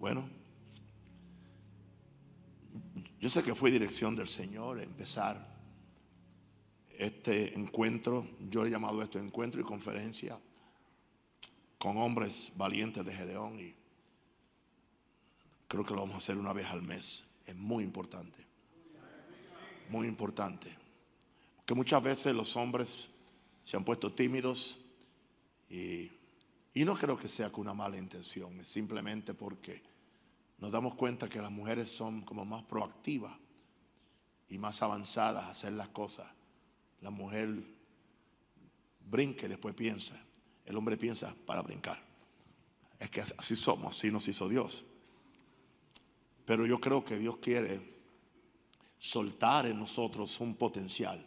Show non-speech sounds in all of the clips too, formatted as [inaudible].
Bueno, yo sé que fue dirección del Señor empezar este encuentro, yo he llamado esto encuentro y conferencia con hombres valientes de Gedeón y creo que lo vamos a hacer una vez al mes. Es muy importante, muy importante. Que muchas veces los hombres se han puesto tímidos y, y no creo que sea con una mala intención, es simplemente porque nos damos cuenta que las mujeres son como más proactivas y más avanzadas a hacer las cosas. La mujer brinca y después piensa. El hombre piensa para brincar. Es que así somos, así nos hizo Dios. Pero yo creo que Dios quiere soltar en nosotros un potencial.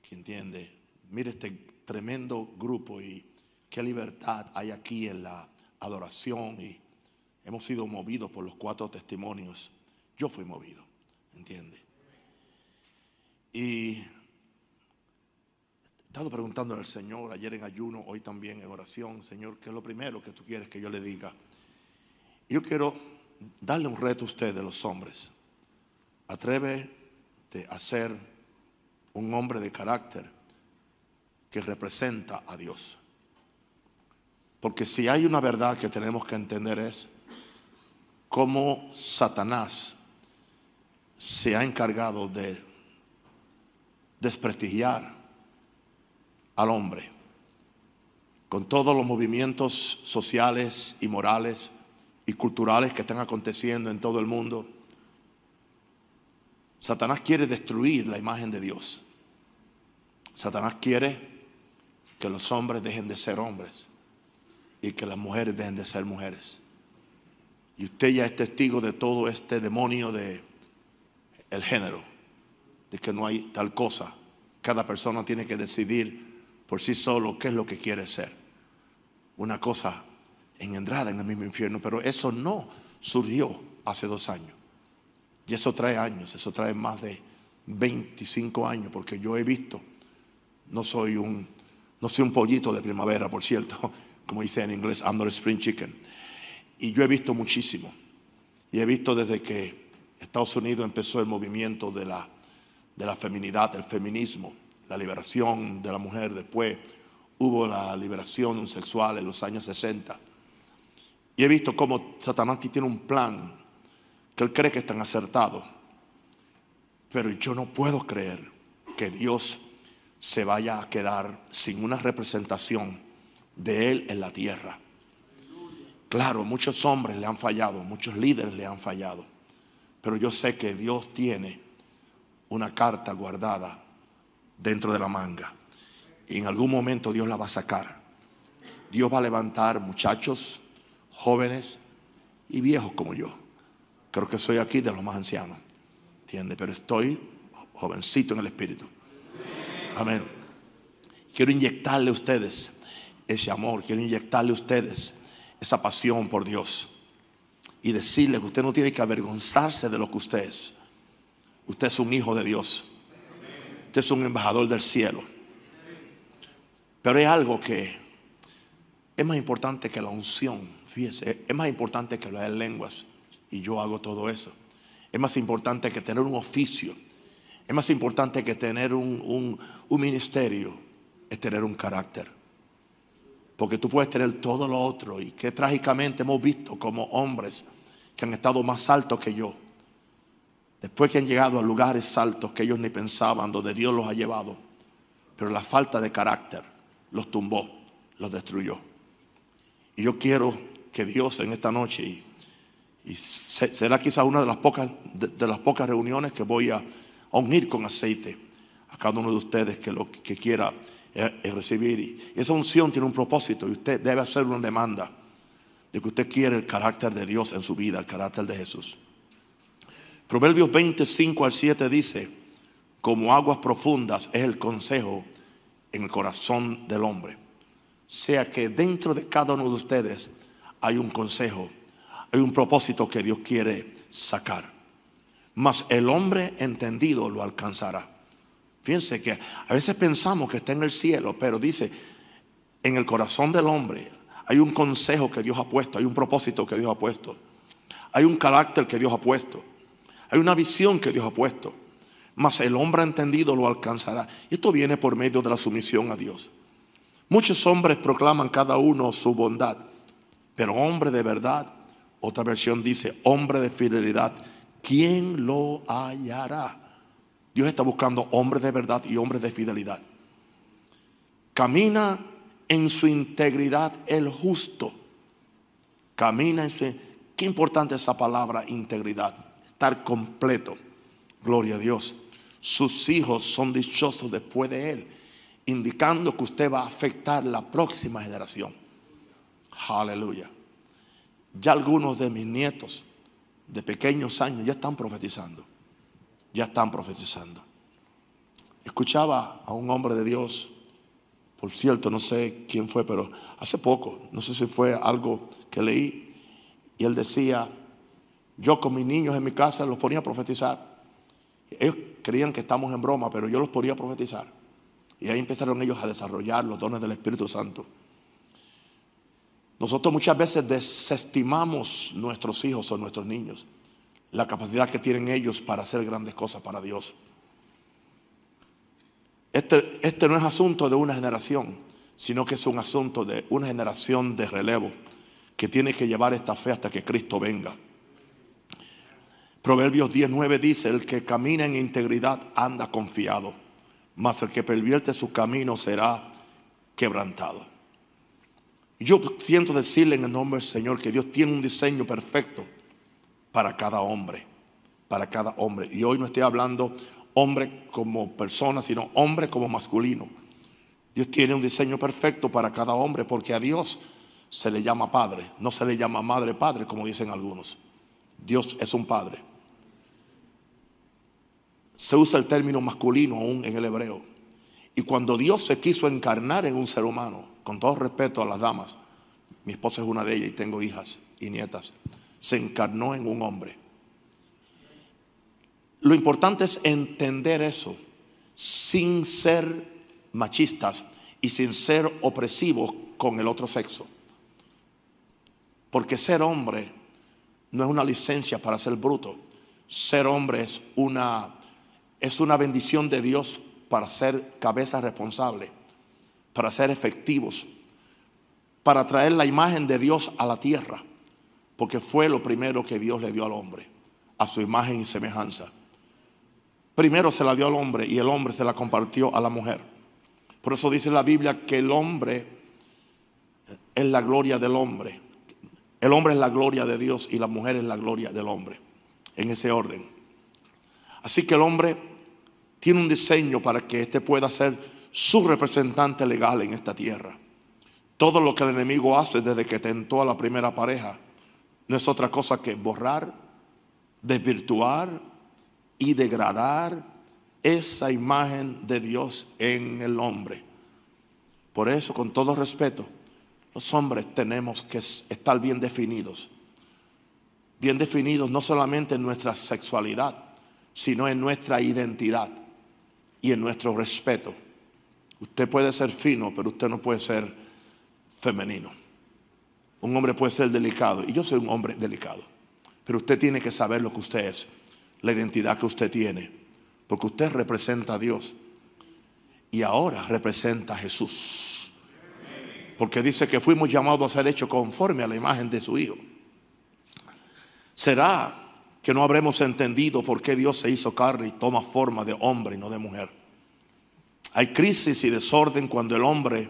¿Que entiende? Mire este tremendo grupo y qué libertad hay aquí en la adoración y Hemos sido movidos por los cuatro testimonios. Yo fui movido, ¿entiende? Y he estado preguntando al Señor ayer en ayuno, hoy también en oración, Señor, ¿qué es lo primero que tú quieres que yo le diga? Yo quiero darle un reto a ustedes, los hombres. Atrévete a ser un hombre de carácter que representa a Dios. Porque si hay una verdad que tenemos que entender es cómo Satanás se ha encargado de desprestigiar al hombre con todos los movimientos sociales y morales y culturales que están aconteciendo en todo el mundo. Satanás quiere destruir la imagen de Dios. Satanás quiere que los hombres dejen de ser hombres y que las mujeres dejen de ser mujeres. Y usted ya es testigo de todo este demonio de el género, de que no hay tal cosa. Cada persona tiene que decidir por sí solo qué es lo que quiere ser. Una cosa engendrada en el mismo infierno, pero eso no surgió hace dos años. Y eso trae años, eso trae más de 25 años, porque yo he visto, no soy un, no soy un pollito de primavera, por cierto, [laughs] como dice en inglés, I'm spring chicken. Y yo he visto muchísimo. Y he visto desde que Estados Unidos empezó el movimiento de la, de la feminidad, el feminismo, la liberación de la mujer. Después hubo la liberación sexual en los años 60. Y he visto cómo Satanás tiene un plan que él cree que es tan acertado. Pero yo no puedo creer que Dios se vaya a quedar sin una representación de Él en la tierra. Claro, muchos hombres le han fallado, muchos líderes le han fallado, pero yo sé que Dios tiene una carta guardada dentro de la manga y en algún momento Dios la va a sacar. Dios va a levantar muchachos, jóvenes y viejos como yo. Creo que soy aquí de los más ancianos, ¿entiende? Pero estoy jovencito en el espíritu. Amén. Quiero inyectarle a ustedes ese amor, quiero inyectarle a ustedes esa pasión por Dios y decirle que usted no tiene que avergonzarse de lo que usted es. Usted es un hijo de Dios. Usted es un embajador del cielo. Pero hay algo que es más importante que la unción. Fíjese, es más importante que leer lenguas. Y yo hago todo eso. Es más importante que tener un oficio. Es más importante que tener un, un ministerio. Es tener un carácter. Porque tú puedes tener todo lo otro y que trágicamente hemos visto como hombres que han estado más altos que yo. Después que han llegado a lugares altos que ellos ni pensaban, donde Dios los ha llevado. Pero la falta de carácter los tumbó, los destruyó. Y yo quiero que Dios en esta noche, y, será quizás una de las pocas, de, las pocas reuniones que voy a, unir con aceite a cada uno de ustedes que lo que quiera es recibir. Y esa unción tiene un propósito y usted debe hacer una demanda de que usted quiere el carácter de Dios en su vida, el carácter de Jesús. Proverbios 25 al 7 dice, como aguas profundas es el consejo en el corazón del hombre. Sea que dentro de cada uno de ustedes hay un consejo, hay un propósito que Dios quiere sacar. Mas el hombre entendido lo alcanzará. Fíjense que a veces pensamos que está en el cielo, pero dice, en el corazón del hombre Hay un consejo que Dios ha puesto, hay un propósito que Dios ha puesto. Hay un carácter que Dios ha puesto. Hay una visión que Dios ha puesto. Mas el hombre entendido lo alcanzará. Esto viene por medio de la sumisión a Dios. Muchos hombres proclaman cada uno su bondad, pero hombre de verdad, otra versión dice, hombre de fidelidad, ¿quién lo hallará? Dios está buscando hombres de verdad y hombres de fidelidad. Camina en su integridad el justo. Camina en su... Qué importante esa palabra integridad. Estar completo. Gloria a Dios. Sus hijos son dichosos después de él. Indicando que usted va a afectar la próxima generación. Aleluya. Ya algunos de mis nietos de pequeños años ya están profetizando. Ya están profetizando. Escuchaba a un hombre de Dios por cierto, no sé quién fue, pero hace poco, no sé si fue algo que leí, y él decía, yo con mis niños en mi casa los ponía a profetizar. Ellos creían que estamos en broma, pero yo los ponía a profetizar. Y ahí empezaron ellos a desarrollar los dones del Espíritu Santo. Nosotros muchas veces desestimamos nuestros hijos o nuestros niños, la capacidad que tienen ellos para hacer grandes cosas para Dios. Este, este, no es asunto de una generación, sino que es un asunto de una generación de relevo que tiene que llevar esta fe hasta que Cristo venga. Proverbios 19 dice, el que camina en integridad anda confiado, mas el que pervierte su camino será quebrantado. Yo siento decirle en el nombre del Señor que Dios tiene un diseño perfecto para cada hombre, para cada hombre. Y hoy no estoy hablando hombre como persona, sino hombre como masculino. Dios tiene un diseño perfecto para cada hombre porque a Dios se le llama padre, no se le llama madre padre como dicen algunos. Dios es un padre. Se usa el término masculino aún en el hebreo. Y cuando Dios se quiso encarnar en un ser humano, con todo respeto a las damas, mi esposa es una de ellas y tengo hijas y nietas, se encarnó en un hombre. Lo importante es entender eso sin ser machistas y sin ser opresivos con el otro sexo. Porque ser hombre no es una licencia para ser bruto. Ser hombre es una, es una bendición de Dios para ser cabeza responsable, para ser efectivos, para traer la imagen de Dios a la tierra. Porque fue lo primero que Dios le dio al hombre, a su imagen y semejanza. Primero se la dio al hombre y el hombre se la compartió a la mujer. Por eso dice la Biblia que el hombre es la gloria del hombre. El hombre es la gloria de Dios y la mujer es la gloria del hombre. En ese orden. Así que el hombre tiene un diseño para que éste pueda ser su representante legal en esta tierra. Todo lo que el enemigo hace desde que tentó a la primera pareja no es otra cosa que borrar, desvirtuar, y degradar esa imagen de Dios en el hombre. Por eso, con todo respeto, los hombres tenemos que estar bien definidos. Bien definidos no solamente en nuestra sexualidad, sino en nuestra identidad y en nuestro respeto. Usted puede ser fino, pero usted no puede ser femenino. Un hombre puede ser delicado, y yo soy un hombre delicado, pero usted tiene que saber lo que usted es la identidad que usted tiene. Porque usted representa a Dios. Y ahora representa a Jesús. Porque dice que fuimos llamados a ser hechos conforme a la imagen de su Hijo. ¿Será que no habremos entendido por qué Dios se hizo carne y toma forma de hombre y no de mujer? Hay crisis y desorden cuando el hombre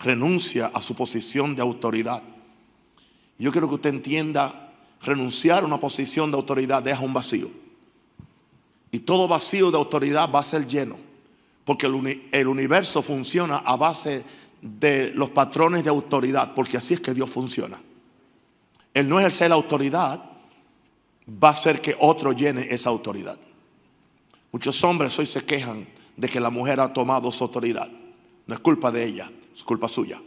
renuncia a su posición de autoridad. Yo quiero que usted entienda renunciar a una posición de autoridad deja un vacío. Y todo vacío de autoridad va a ser lleno. Porque el, universo funciona a base de los patrones de autoridad. Porque así es que Dios funciona. El no ejercer la autoridad va a hacer que otro llene esa autoridad. Muchos hombres hoy se quejan de que la mujer ha tomado su autoridad. No es culpa de ella, es culpa suya.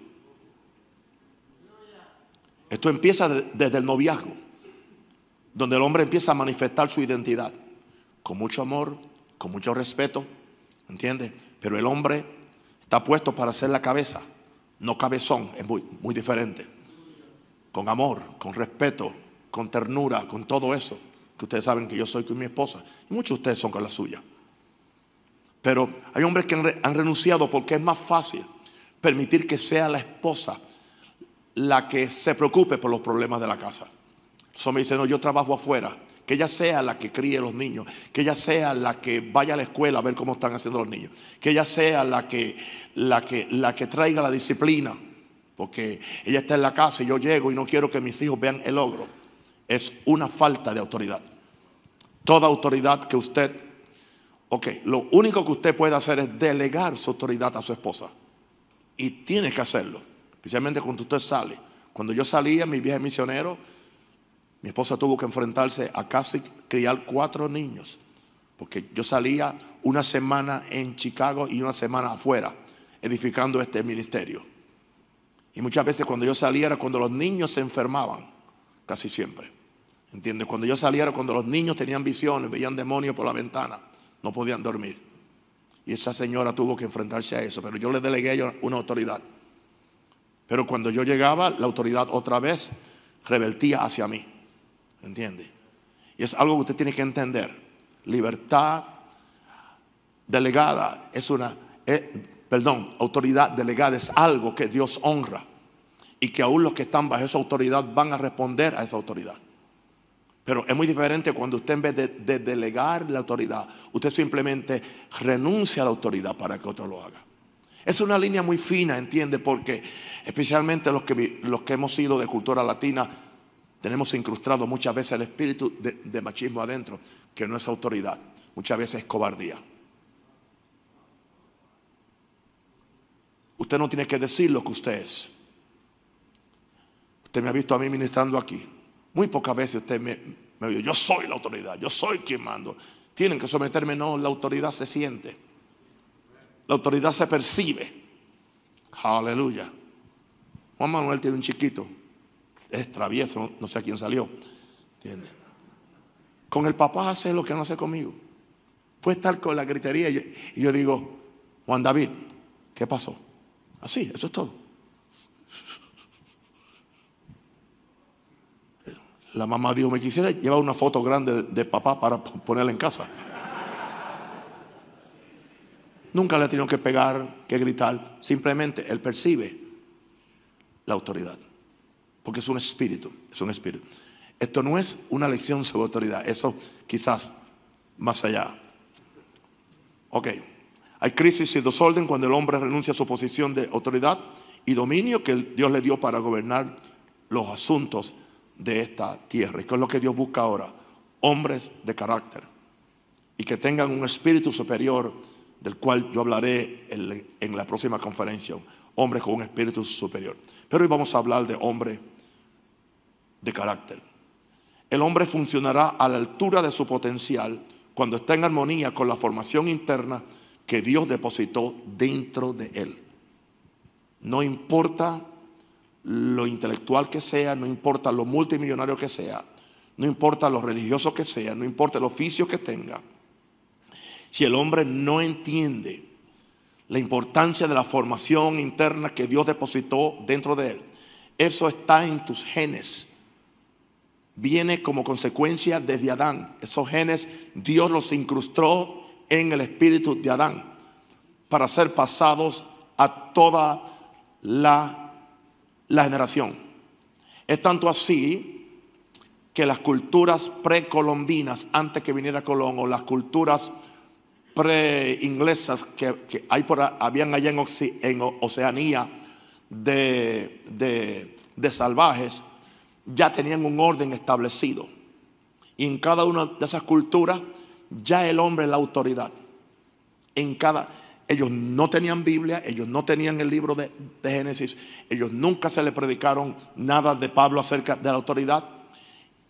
Esto empieza desde el noviazgo donde el hombre empieza a manifestar su identidad con mucho amor, con mucho respeto, ¿entiende? Pero el hombre está puesto para ser la cabeza, no cabezón, es muy, muy diferente. Con amor, con respeto, con ternura, con todo eso. Que ustedes saben que yo soy con mi esposa. Y muchos de ustedes son con la suya. Pero hay hombres que han renunciado porque es más fácil permitir que sea la esposa la que se preocupe por los problemas de la casa. Eso me dice, no, yo trabajo afuera. Que ella sea la que críe los niños. Que ella sea la que vaya a la escuela a ver cómo están haciendo los niños. Que ella sea la que, la que, la que traiga la disciplina. Porque ella está en la casa y yo llego y no quiero que mis hijos vean el logro. Es una falta de autoridad. Toda autoridad que usted Ok, lo único que usted puede hacer es delegar su autoridad a su esposa. Y tiene que hacerlo, especialmente cuando usted sale. Cuando yo salía, mi viaje misionero, mi esposa tuvo que enfrentarse a casi criar cuatro niños. Porque yo salía una semana en Chicago y una semana afuera, edificando este ministerio. Y muchas veces cuando yo salía era cuando los niños se enfermaban, casi siempre. ¿Entiendes? Cuando yo salía era cuando los niños tenían visiones, veían demonios por la ventana no podían dormir. Y esa señora tuvo que enfrentarse a eso, pero yo le delegué una autoridad. Pero cuando yo llegaba, la autoridad otra vez revertía hacia mí. ¿Entiende? Y es algo que usted tiene que entender. Libertad delegada es una, eh, perdón, autoridad delegada es algo que Dios honra. Y que aún los que están bajo esa autoridad van a responder a esa autoridad. Pero es muy diferente cuando usted en vez de, delegar la autoridad, usted simplemente renuncia a la autoridad para que otro lo haga. Es una línea muy fina, entiende, porque especialmente los que, los que hemos sido de cultura latina, tenemos incrustado muchas veces el espíritu de, machismo adentro, que no es autoridad, muchas veces es cobardía. Usted no tiene que decir lo que usted es. Usted me ha visto a mí ministrando aquí. Muy pocas veces usted me, me yo soy la autoridad, yo soy quien mando. Tienen que someterme, no, la autoridad se siente. La autoridad se percibe. Aleluya. Juan Manuel tiene un chiquito, es travieso, no sé a quién salió. ¿Entiende? Con el papá hace lo que no hace conmigo. Puede estar con la gritería y yo digo, Juan David, ¿qué pasó? Así, eso es todo. La mamá dijo, me quisiera llevar una foto grande de papá para ponerla en casa. Nunca le ha tenido que pegar, que gritar. Simplemente él percibe la autoridad. Porque es un espíritu, es un espíritu. Esto no es una lección sobre autoridad. Eso quizás más allá. Ok. Hay crisis y desorden cuando el hombre renuncia a su posición de autoridad y dominio que Dios le dio para gobernar los asuntos de esta tierra. ¿Y qué es lo que Dios busca ahora? Hombres de carácter y que tengan un espíritu superior del cual yo hablaré en la próxima conferencia. Hombres con un espíritu superior. Pero hoy vamos a hablar de hombre de carácter. El hombre funcionará a la altura de su potencial cuando está en armonía con la formación interna que Dios depositó dentro de él. No importa lo intelectual que sea, no importa lo multimillonario que sea, no importa lo religioso que sea, no importa el oficio que tenga, si el hombre no entiende la importancia de la formación interna que Dios depositó dentro de él, eso está en tus genes. Viene como consecuencia desde Adán. Esos genes Dios los incrustó en el espíritu de Adán para ser pasados a toda la generación. Es tanto así que las culturas precolombinas, antes que viniera Colón, o las culturas pre-inglesas que, hay por, habían allá en, Oceanía de, de salvajes, ya tenían un orden establecido. Y en cada una de esas culturas ya el hombre es la autoridad. En cada, ellos no tenían Biblia, ellos no tenían el libro de, Génesis, ellos nunca se le predicaron nada de Pablo acerca de la autoridad.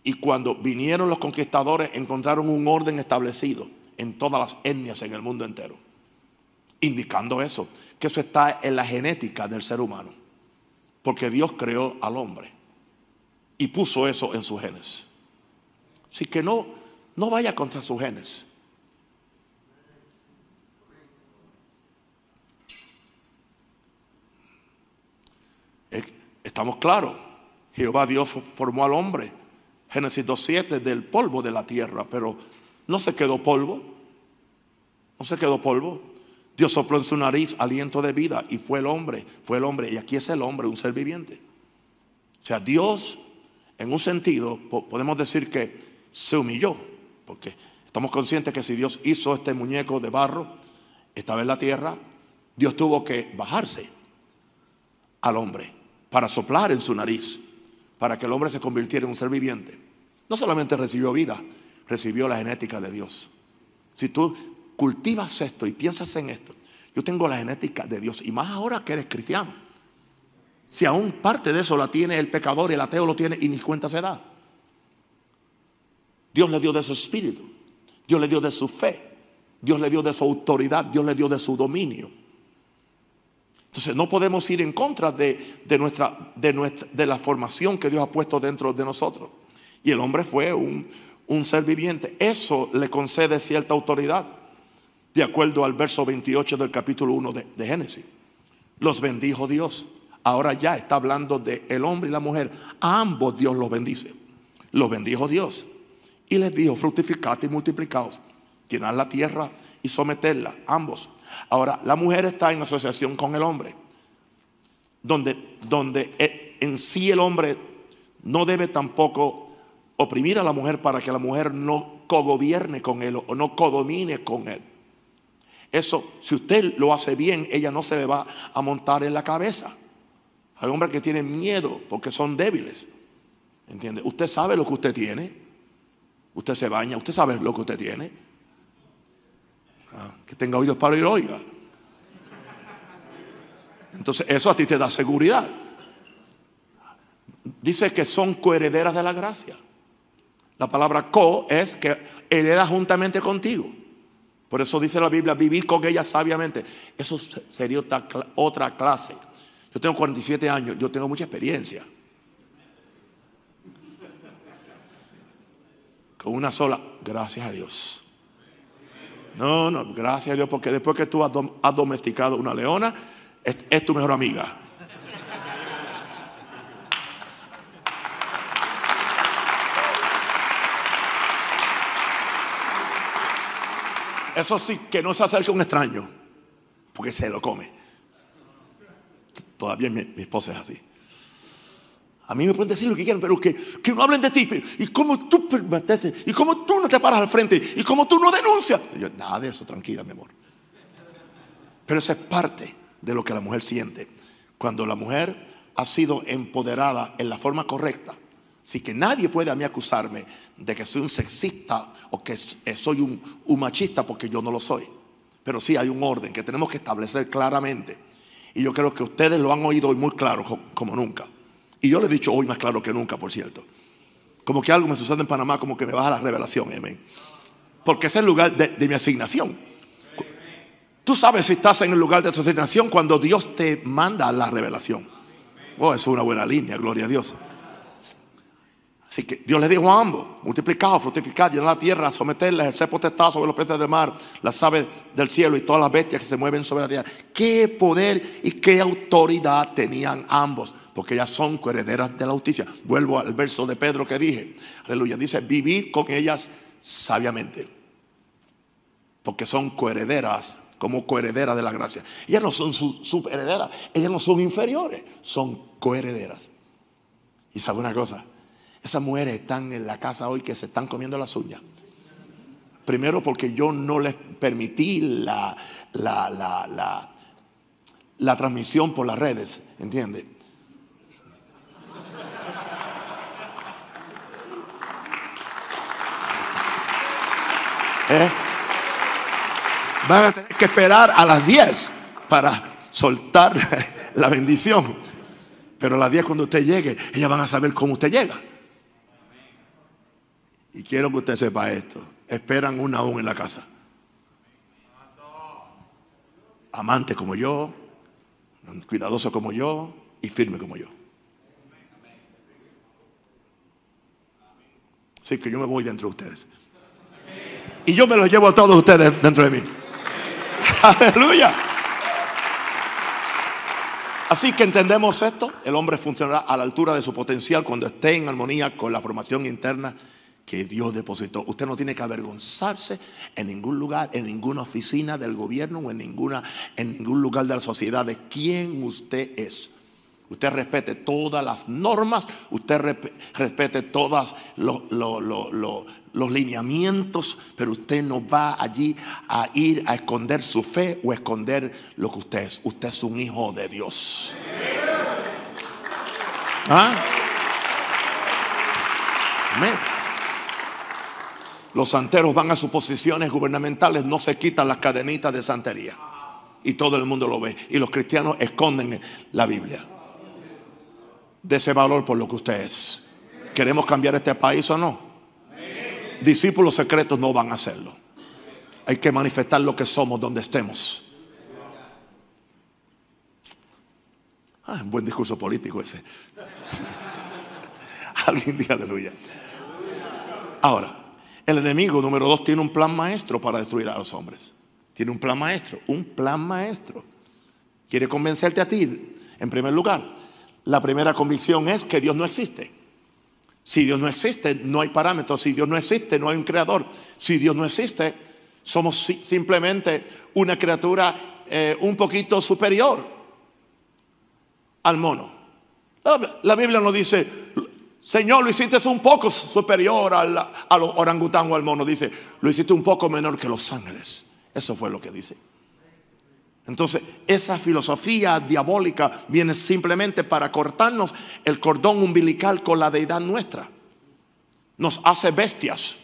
Y cuando vinieron los conquistadores encontraron un orden establecido en todas las etnias en el mundo entero. Indicando eso, que eso está en la genética del ser humano. Porque Dios creó al hombre y puso eso en sus genes. Así que no, no vaya contra sus genes. Estamos claros. Jehová Dios formó al hombre. Génesis 2.7 del polvo de la tierra, pero no se quedó polvo. No se quedó polvo. Dios sopló en su nariz aliento de vida y fue el hombre, fue el hombre. Y aquí es el hombre, un ser viviente. O sea, Dios, en un sentido, podemos decir que se humilló, porque estamos conscientes que si Dios hizo este muñeco de barro, estaba en la tierra, Dios tuvo que bajarse al hombre para soplar en su nariz, para que el hombre se convirtiera en un ser viviente. No solamente recibió vida, recibió la genética de Dios. Si tú cultivas esto y piensas en esto, yo tengo la genética de Dios, y más ahora que eres cristiano. Si aún parte de eso la tiene el pecador y el ateo lo tiene y ni cuenta se da. Dios le dio de su espíritu, Dios le dio de su fe, Dios le dio de su autoridad, Dios le dio de su dominio. Entonces no podemos ir en contra de, de, nuestra, de la formación que Dios ha puesto dentro de nosotros. Y el hombre fue un, ser viviente. Eso le concede cierta autoridad, de acuerdo al verso 28 del capítulo 1 de, de Génesis. Los bendijo Dios. Ahora ya está hablando de el hombre y la mujer. A ambos Dios los bendice. Los bendijo Dios. Y les dijo, fructificad y multiplicaos, llenar la tierra y someterla, ambos. Ahora, la mujer está en asociación con el hombre, donde, donde eh, en sí el hombre no debe tampoco oprimir a la mujer para que la mujer no cogobierne con él o no codomine con él. Eso, si usted lo hace bien, ella no se le va a montar en la cabeza. Hay hombres que tienen miedo porque son débiles. ¿Entiende? Usted sabe lo que usted tiene. Usted se baña, usted sabe lo que usted tiene. Ah, que tenga oídos para oír, oiga. Entonces, eso a ti te da seguridad. Dice que son coherederas de la gracia. La palabra co es que hereda juntamente contigo. Por eso dice la Biblia, vivir con ella sabiamente. Eso sería otra clase. Yo tengo 47 años, yo tengo mucha experiencia. Con una sola, gracias a Dios. No, no, gracias a Dios, porque después que tú has, domesticado una leona, es, tu mejor amiga. Eso sí, que no se acerque a un extraño, porque se lo come. Todavía mi, mi esposa es así. A mí me pueden decir lo que quieran, pero que, que no hablen de ti. Y cómo tú y cómo tú no te paras al frente, y cómo tú no denuncias. yo, nada de eso, tranquila, mi amor. Pero eso es parte de lo que la mujer siente. Cuando la mujer ha sido empoderada en la forma correcta. Así que nadie puede a mí acusarme de que soy un sexista o que soy un, machista porque yo no lo soy. Pero sí hay un orden que tenemos que establecer claramente. Y yo creo que ustedes lo han oído hoy muy claro como nunca. Y yo le he dicho hoy más claro que nunca, por cierto. Como que algo me sucede en Panamá, como que me baja la revelación, amén. Porque es el lugar de, mi asignación. Tú sabes si estás en el lugar de tu asignación cuando Dios te manda la revelación. Oh, eso es una buena línea, gloria a Dios. Así que Dios le dijo a ambos, multiplicado, fructificad, llenar la tierra, someterla, ejercer potestad sobre los peces del mar, las aves del cielo y todas las bestias que se mueven sobre la tierra. Qué poder y qué autoridad tenían ambos porque ellas son coherederas de la justicia. Vuelvo al verso de Pedro que dije, aleluya, dice, vivir con ellas sabiamente, porque son coherederas, como coherederas de la gracia. Ellas no son superherederas, ellas no son inferiores, son coherederas. Y sabe una cosa, esas mujeres están en la casa hoy que se están comiendo las uñas. Primero porque yo no les permití la, la, la, la, la transmisión por las redes, ¿entiendes? ¿Eh? Van a tener que esperar a las 10 para soltar [laughs] la bendición. Pero a las 10 cuando usted llegue, ellas van a saber cómo usted llega. Y quiero que usted sepa esto. Esperan una aún en la casa. Amante como yo, cuidadoso como yo y firme como yo. Así que yo me voy dentro de ustedes. Y yo me los llevo a todos ustedes dentro de mí. [laughs] Aleluya. Así que entendemos esto, el hombre funcionará a la altura de su potencial cuando esté en armonía con la formación interna que Dios depositó. Usted no tiene que avergonzarse en ningún lugar, en ninguna oficina del gobierno o en, ninguna, en ningún lugar de la sociedad de quién usted es. Usted respete todas las normas, usted respete todos los lineamientos, pero usted no va allí a ir a esconder su fe o a esconder lo que usted es. Usted es un hijo de Dios. ¿Ah? Los santeros van a sus posiciones gubernamentales, no se quitan las cadenitas de santería. Y todo el mundo lo ve. Y los cristianos esconden la Biblia de ese valor por lo que usted es. ¿Queremos cambiar este país o no? Discípulos secretos no van a hacerlo. Hay que manifestar lo que somos donde estemos. Ah, un buen discurso político ese. [laughs] Alguien diga aleluya. Ahora, el enemigo número dos tiene un plan maestro para destruir a los hombres. Tiene un plan maestro, un plan maestro. Quiere convencerte a ti, en primer lugar, la primera convicción es que Dios no existe. Si Dios no existe, no hay parámetros. Si Dios no existe, no hay un creador. Si Dios no existe, somos simplemente una criatura eh, un poquito superior al mono. La, Biblia nos dice, Señor, lo hiciste un poco superior al, al orangután o al mono. Dice, lo hiciste un poco menor que los ángeles. Eso fue lo que dice. Entonces, esa filosofía diabólica viene simplemente para cortarnos el cordón umbilical con la deidad nuestra. Nos hace bestias.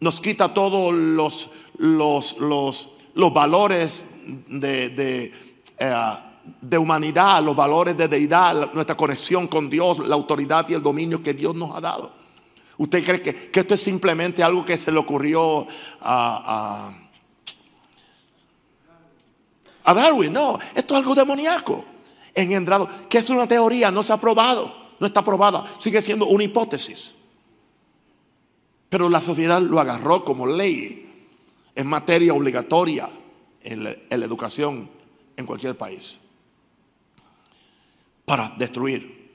Nos quita todos los, los, los, valores de, de, eh, de, humanidad, los valores de deidad, nuestra conexión con Dios, la autoridad y el dominio que Dios nos ha dado. ¿Usted cree que, que esto es simplemente algo que se le ocurrió a Darwin. No, esto es algo demoníaco. Engendrado. Que es una teoría, no se ha probado. No está probada. Sigue siendo una hipótesis. Pero la sociedad lo agarró como ley. Es materia obligatoria en la educación en cualquier país. Para destruir.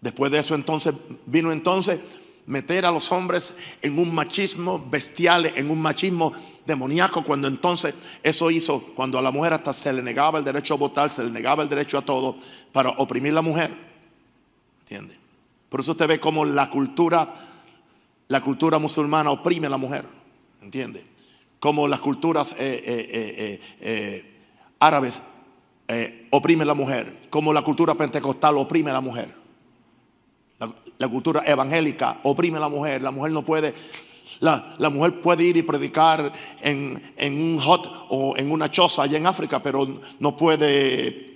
Después de eso entonces vino entonces meter a los hombres en un machismo bestial, en un machismo demoníaco, cuando entonces eso hizo, cuando a la mujer hasta se le negaba el derecho a votar, se le negaba el derecho a todo, para oprimir a la mujer. ¿Entiende? Por eso usted ve como la cultura, la cultura musulmana oprime a la mujer. ¿Entiende? Como las culturas eh, eh, eh, árabes oprimen a la mujer. Como la cultura pentecostal oprime a la mujer. La, cultura evangélica oprime a la mujer. La mujer no puede la, mujer puede ir y predicar en, un hot o en una choza allá en África, pero no puede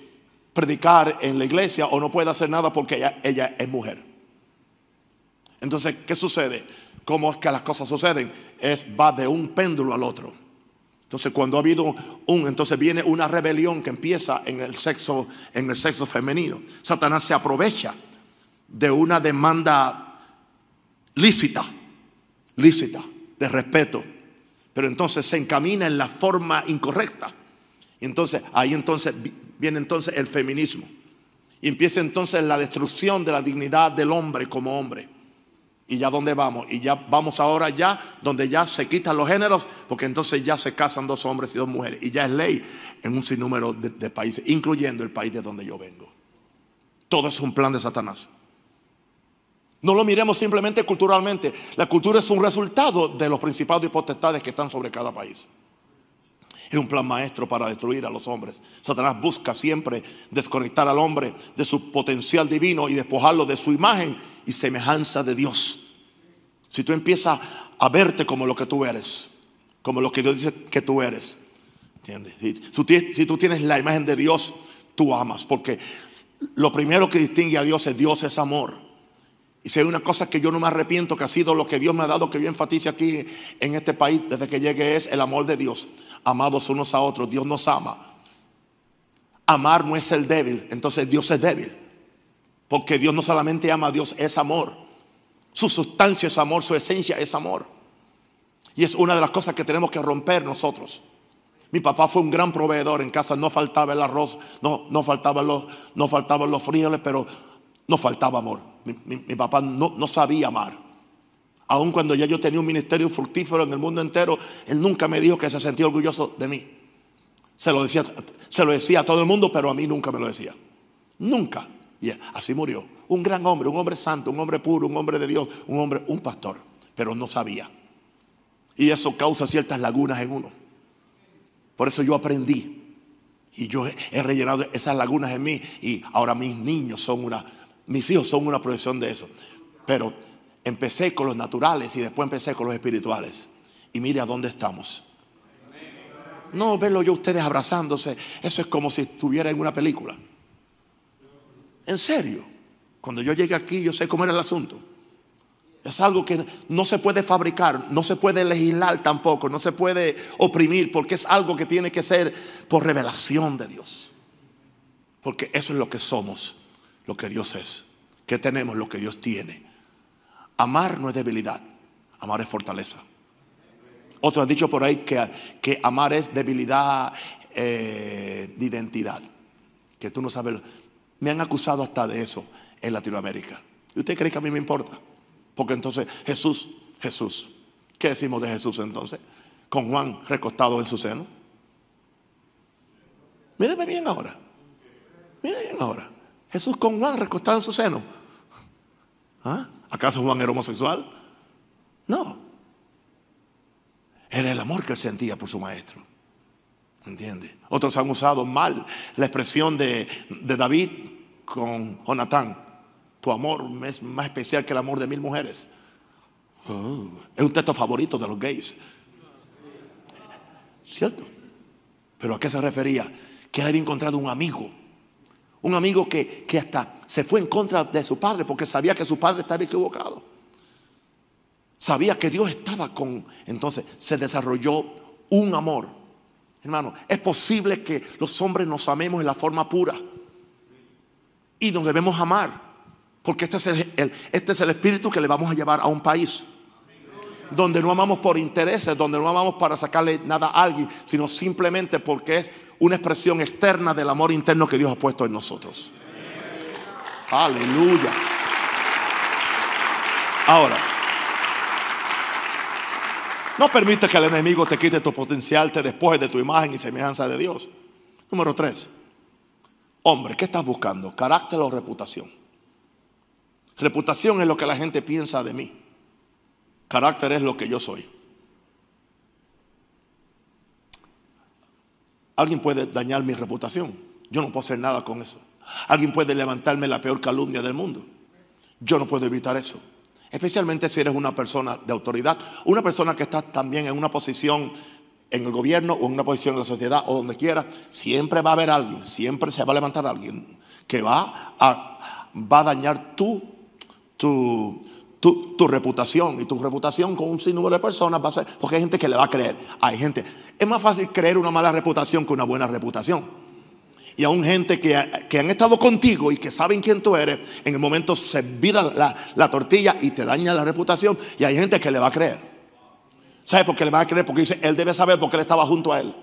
predicar en la iglesia o no puede hacer nada porque ella, es mujer. Entonces, ¿qué sucede? ¿Cómo es que las cosas suceden? Es va de un péndulo al otro. Entonces, cuando ha habido un, entonces viene una rebelión que empieza en el sexo, en el sexo femenino. Satanás se aprovecha de una demanda lícita lícita, de respeto, pero entonces se encamina en la forma incorrecta. Y entonces ahí entonces viene entonces el feminismo. Y empieza entonces la destrucción de la dignidad del hombre como hombre. ¿Y ya dónde vamos? Y ya vamos ahora ya donde ya se quitan los géneros, porque entonces ya se casan dos hombres y dos mujeres. Y ya es ley en un sinnúmero de, de países, incluyendo el país de donde yo vengo. Todo es un plan de Satanás. No lo miremos simplemente culturalmente. La cultura es un resultado de los principados y potestades que están sobre cada país. Es un plan maestro para destruir a los hombres. Satanás busca siempre desconectar al hombre de su potencial divino y despojarlo de su imagen y semejanza de Dios. Si tú empiezas a verte como lo que tú eres, como lo que Dios dice que tú eres, ¿entiendes? Si, tú tienes la imagen de Dios, tú amas, porque lo primero que distingue a Dios es Dios es amor. Y si hay una cosa que yo no me arrepiento, que ha sido lo que Dios me ha dado, que yo enfatice aquí en este país desde que llegué, es el amor de Dios. Amados unos a otros, Dios nos ama. Amar no es el débil, entonces Dios es débil. Porque Dios no solamente ama, Dios es amor. Su sustancia es amor, su esencia es amor. Y es una de las cosas que tenemos que romper nosotros. Mi papá fue un gran proveedor. En casa no faltaba el arroz, no, no, faltaban, los, no faltaban los pero no faltaba amor. Mi, papá no, no sabía amar. Aun cuando ya yo tenía un ministerio fructífero en el mundo entero, él nunca me dijo que se sentía orgulloso de mí. Se lo decía, se lo decía a todo el mundo, pero a mí nunca me lo decía. Nunca. Y así murió. Un gran hombre, un hombre santo, un hombre puro, un hombre de Dios, un hombre, un pastor. Pero no sabía. Y eso causa ciertas lagunas en uno. Por eso yo aprendí. Y yo he rellenado esas lagunas en mí. Y ahora mis niños son una, mis hijos son una proyección de eso. Pero empecé con los naturales y después empecé con los espirituales. Y mire a dónde estamos. No verlo yo ustedes abrazándose. Eso es como si estuviera en una película. En serio. Cuando yo llegué aquí, yo sé cómo era el asunto. Es algo que no se puede fabricar, no se puede legislar tampoco, no se puede oprimir, porque es algo que tiene que ser por revelación de Dios. Porque eso es lo que somos, lo que Dios es, que tenemos, lo que Dios tiene. Amar no es debilidad, amar es fortaleza. Otro ha dicho por ahí que, que amar es debilidad eh, de identidad, que tú no sabes. Me han acusado hasta de eso en Latinoamérica. ¿Y usted cree que a mí me importa? Porque entonces Jesús, Jesús, ¿qué decimos de Jesús entonces? Con Juan recostado en su seno. Míreme bien ahora. Míreme bien ahora. Jesús con Juan recostado en su seno. ¿Ah? ¿Acaso Juan era homosexual? No. Era el amor que él sentía por su maestro. ¿Entiende? Otros han usado mal la expresión de, David con Jonatán. Tu amor es más especial que el amor de mil mujeres. Oh, es un texto favorito de los gays. ¿Cierto? Pero ¿a qué se refería? Que había encontrado un amigo. Un amigo que, que hasta se fue en contra de su padre porque sabía que su padre estaba equivocado. Sabía que Dios estaba con... Entonces se desarrolló un amor. Hermano, es posible que los hombres nos amemos en la forma pura. Y nos debemos amar. Porque este es el, este es el espíritu que le vamos a llevar a un país. Donde no amamos por intereses, donde no amamos para sacarle nada a alguien, sino simplemente porque es una expresión externa del amor interno que Dios ha puesto en nosotros. Aleluya. Ahora, no permite que el enemigo te quite tu potencial, te despoje de tu imagen y semejanza de Dios. Número tres. Hombre, ¿qué estás buscando? ¿Carácter o reputación? Reputación es lo que la gente piensa de mí. Carácter es lo que yo soy. Alguien puede dañar mi reputación. Yo no puedo hacer nada con eso. Alguien puede levantarme la peor calumnia del mundo. Yo no puedo evitar eso. Especialmente si eres una persona de autoridad, una persona que está también en una posición en el gobierno o en una posición en la sociedad o donde quiera, siempre va a haber alguien, siempre se va a levantar alguien que va a, dañar tu tu, tu, reputación. Y tu reputación con un sinnúmero de personas va a ser, porque hay gente que le va a creer. Hay gente. Es más fácil creer una mala reputación que una buena reputación. Y aún gente que, que, han estado contigo y que saben quién tú eres, en el momento se vira la, la, tortilla y te daña la reputación. Y hay gente que le va a creer. ¿Sabe por qué le va a creer? Porque dice, él debe saber porque él estaba junto a él.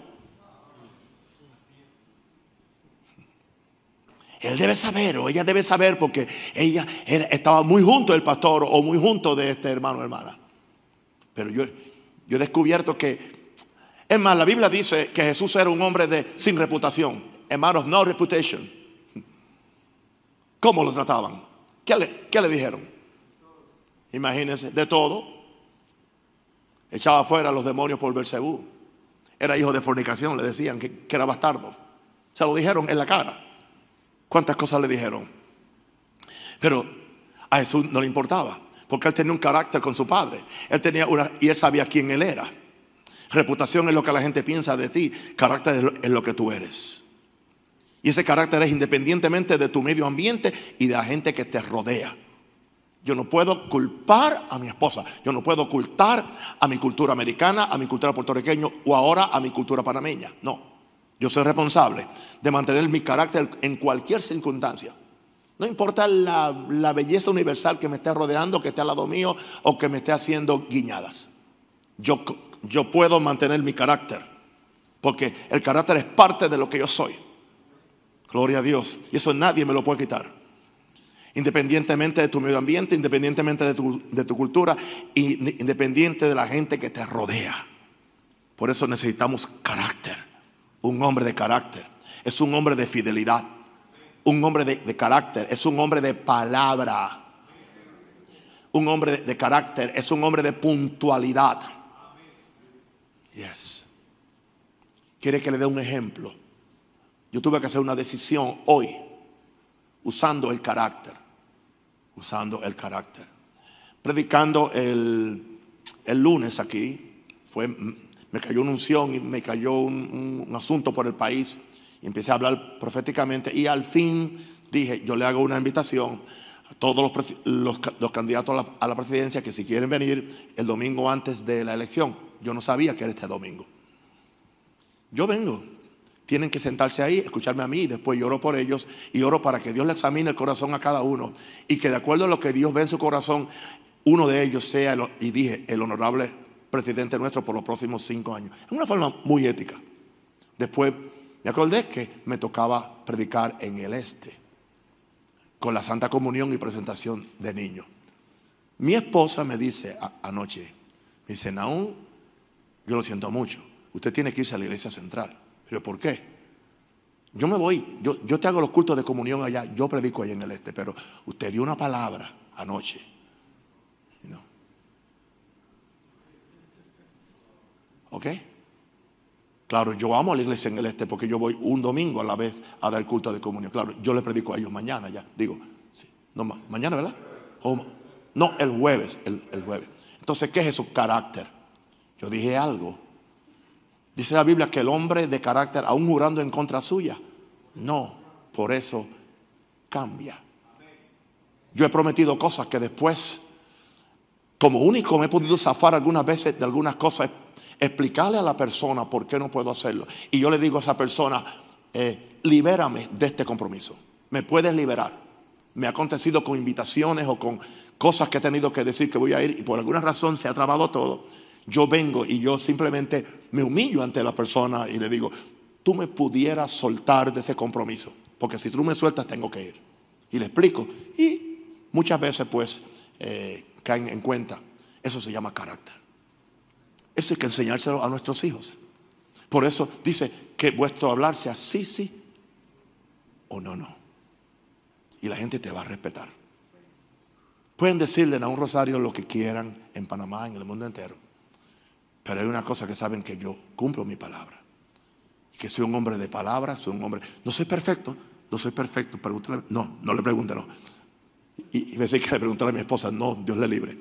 Él debe saber o ella debe saber porque ella estaba muy junto del pastor o muy junto de este hermano o hermana. Pero yo, yo he descubierto que, es más, la Biblia dice que Jesús era un hombre de, sin reputación, a man of no reputation. ¿Cómo lo trataban? ¿Qué le, qué le dijeron? Imagínense, de todo. Echaba fuera a los demonios por Bersebú. Era hijo de fornicación, le decían que, que era bastardo. Se lo dijeron en la cara. ¿Cuántas cosas le dijeron? Pero a Jesús no le importaba, porque él tenía un carácter con su padre. Él tenía una y él sabía quién él era. Reputación es lo que la gente piensa de ti, carácter es lo, que tú eres. Y ese carácter es independientemente de tu medio ambiente y de la gente que te rodea. Yo no puedo culpar a mi esposa. Yo no puedo ocultar a mi cultura americana, a mi cultura puertorriqueña o ahora a mi cultura panameña. No. Yo soy responsable de mantener mi carácter en cualquier circunstancia. No importa la, belleza universal que me esté rodeando, que esté al lado mío o que me esté haciendo guiñadas. Yo, yo puedo mantener mi carácter Porque el carácter es parte de lo que yo soy. Gloria a Dios. Y eso nadie me lo puede quitar. Independientemente de tu medio ambiente, independientemente de tu, de tu cultura, independiente de la gente que te rodea. Por eso necesitamos carácter. Un hombre de carácter. Es un hombre de fidelidad. Un hombre de, carácter. Es un hombre de palabra. Un hombre de, carácter. Es un hombre de puntualidad. Yes. Quiere que le dé un ejemplo. Yo tuve que hacer una decisión hoy usando el carácter. Usando el carácter. Predicando el, el lunes aquí, fue me cayó una unción y me cayó un, asunto por el país. Y empecé a hablar proféticamente. Y al fin dije, yo le hago una invitación a todos los, candidatos a la, presidencia que si quieren venir el domingo antes de la elección. Yo no sabía que era este domingo. Yo vengo. Tienen que sentarse ahí, escucharme a mí y después lloro por ellos y oro para que Dios le examine el corazón a cada uno y que de acuerdo a lo que Dios ve en su corazón, uno de ellos sea, y dije, el honorable presidente nuestro por los próximos cinco años. Es una forma muy ética. Después me acordé que me tocaba predicar en el este, con la Santa Comunión y presentación de niños. Mi esposa me dice anoche, me dice, Naún, yo lo siento mucho, usted tiene que irse a la iglesia central. ¿Por qué? Yo me voy, yo, yo te hago los cultos de comunión allá, yo predico allá en el este, pero usted dio una palabra anoche ¿Ok? Claro, yo amo a la iglesia en el este porque yo voy un domingo a la vez a dar culto de comunión. Claro, yo le predico a ellos mañana ya. Digo, sí, no mañana, ¿verdad? no, el jueves, el, el jueves. Entonces, ¿qué es eso? Carácter. Yo dije algo. Dice la Biblia que el hombre de carácter, aún jurando en contra suya, no, por eso cambia. Yo he prometido cosas que después, como único me he podido zafar algunas veces de algunas cosas explicarle a la persona por qué no puedo hacerlo. Y yo le digo a esa persona, eh, libérame de este compromiso. Me puedes liberar. Me ha acontecido con invitaciones o con cosas que he tenido que decir que voy a ir y por alguna razón se ha trabado todo. Yo vengo y yo simplemente me humillo ante la persona y le digo, tú me pudieras soltar de ese compromiso, porque si tú me sueltas tengo que ir. Y le explico. Y muchas veces pues eh, caen en cuenta. Eso se llama carácter. Eso hay que enseñárselo a nuestros hijos. Por eso dice que vuestro hablar sea sí, sí o no, no. Y la gente te va a respetar. Pueden decirle a un rosario lo que quieran en Panamá, en el mundo entero. Pero hay una cosa que saben que yo cumplo mi palabra. Que soy un hombre de palabra, soy un hombre. No soy perfecto, no soy perfecto. Pregúntale. No, no le pregunte, no. Y, me dice que le preguntaré a mi esposa, no, Dios le libre.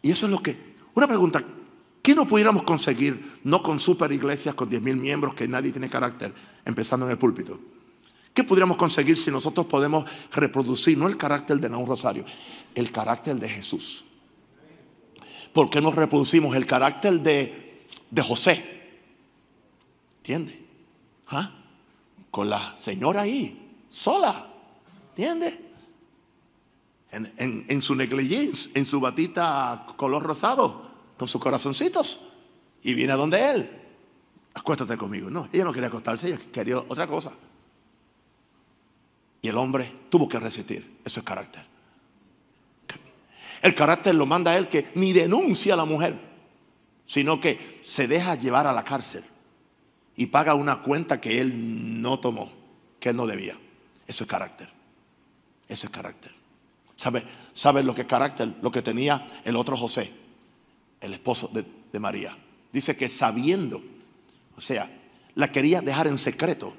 Y eso es lo que, una pregunta, ¿qué no pudiéramos conseguir no con super iglesias con 10 mil miembros que nadie tiene carácter, empezando en el púlpito? ¿Qué pudiéramos conseguir si nosotros podemos reproducir, no el carácter de un Rosario, el carácter de Jesús? ¿Por qué no reproducimos el carácter de, de José? ¿Entiende? ¿Ah? Con la señora ahí, sola. ¿Entiende? en, su negligé, en su batita color rosado, con sus corazoncitos. Y viene a donde él. Acuéstate conmigo. No, ella no quería acostarse, ella quería otra cosa. Y el hombre tuvo que resistir. Eso es carácter. El carácter lo manda a él que ni denuncia a la mujer, sino que se deja llevar a la cárcel y paga una cuenta que él no tomó, que él no debía. Eso es carácter. Eso es carácter. ¿Sabe, lo que carácter, lo que tenía el otro José, el esposo de María? Dice que sabiendo, o sea, la quería dejar en secreto.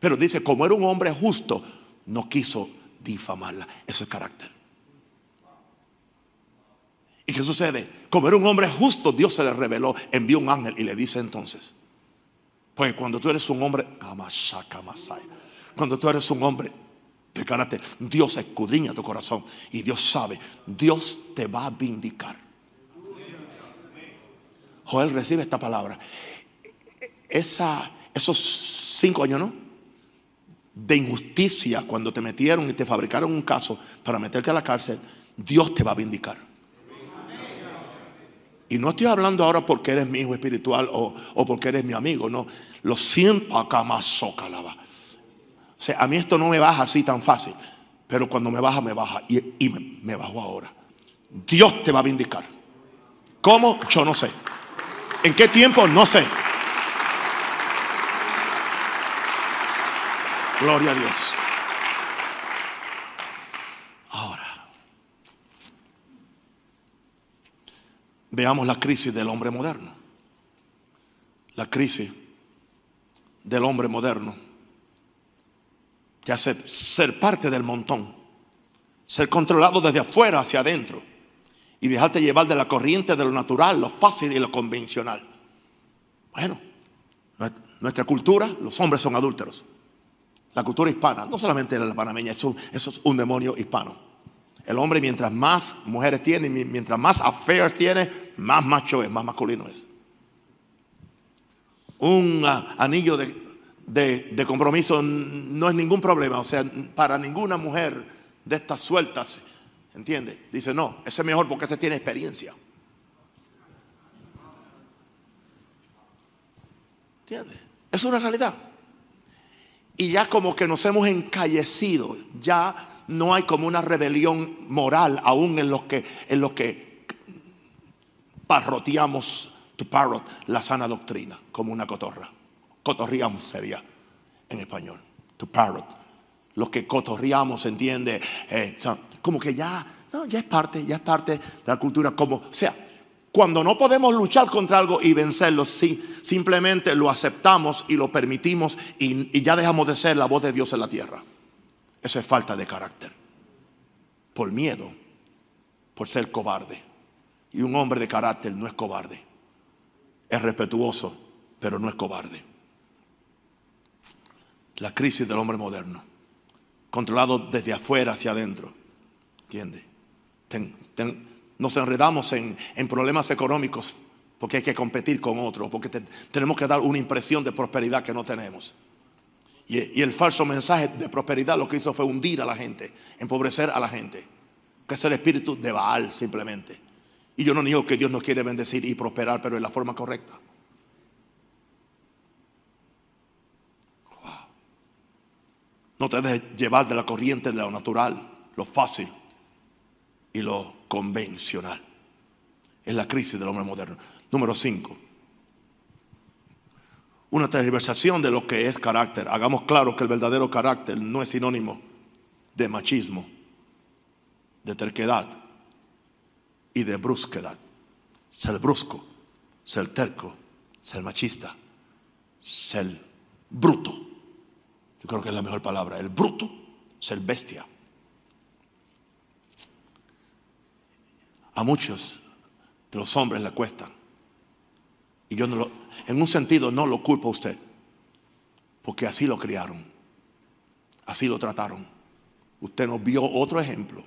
Pero dice, como era un hombre justo, no quiso difamarla. Eso es carácter. ¿Y qué sucede? Como era un hombre justo, Dios se le reveló, envió un ángel y le dice entonces, pues cuando tú eres un hombre, cuando tú eres un hombre de. Dios escudriña tu corazón y Dios sabe, Dios te va a vindicar. Joel recibe esta palabra. Esos cinco años, ¿no? De injusticia cuando te metieron y te fabricaron un caso para meterte a la cárcel, Dios te va a vindicar. Y no estoy hablando ahora porque eres mi hijo espiritual o, porque eres mi amigo, no. Lo siento acá más. O sea, a mí esto no me baja así tan fácil. Pero cuando me baja, me baja. Y, me, me bajo ahora. Dios te va a vindicar. ¿Cómo? Yo no sé. ¿En qué tiempo? No sé. Gloria a Dios. Ahora, veamos la crisis del hombre moderno. La crisis del hombre moderno te hace ser parte del montón, ser controlado desde afuera hacia adentro y dejarte llevar de la corriente de lo natural, lo fácil y lo convencional. Bueno, nuestra cultura, los hombres son adúlteros. La cultura hispana, no solamente la panameña, eso, es un demonio hispano. El hombre mientras más mujeres tiene, mientras más affairs tiene, más macho es, más masculino es. Un ah, anillo de, de, compromiso no es ningún problema. O sea, para ninguna mujer de estas sueltas ¿Entiende? Dice, no, ese es mejor porque ese tiene experiencia. ¿Entiende? Es una realidad. Y ya como que nos hemos encallecido, ya no hay como una rebelión moral aún en los que, en los que parroteamos, to parrot, la sana doctrina, como una cotorra. Cotorriamos sería en español, to parrot. Los que cotorriamos, entiende, eh, como que ya, no, ya es parte, ya es parte de la cultura. Como, sea, cuando no podemos luchar contra algo y vencerlo, sí, simplemente lo aceptamos y lo permitimos y, ya dejamos de ser la voz de Dios en la tierra. Eso es falta de carácter. Por miedo, por ser cobarde. Y un hombre de carácter no es cobarde. Es respetuoso, pero no es cobarde. La crisis del hombre moderno, controlado desde afuera hacia adentro. ¿Entiende? Nos enredamos en, problemas económicos porque hay que competir con otros, porque tenemos que dar una impresión de prosperidad que no tenemos. Y, el falso mensaje de prosperidad lo que hizo fue hundir a la gente, empobrecer a la gente, que es el espíritu de Baal simplemente. Y yo no digo que Dios nos quiere bendecir y prosperar, pero en la forma correcta. No te dejes llevar de la corriente de lo natural, lo fácil y lo convencional. Es la crisis del hombre moderno. Número 5. Una tergiversación de lo que es carácter. Hagamos claro que el verdadero carácter no es sinónimo de machismo, de terquedad y de brusquedad. Ser brusco, ser terco, ser machista, ser bruto. Yo creo que es la mejor palabra. El bruto, ser bestia. A muchos de los hombres le cuesta. Y yo no lo, en un sentido no lo culpo a usted, porque así lo criaron, así lo trataron. Usted no vio otro ejemplo,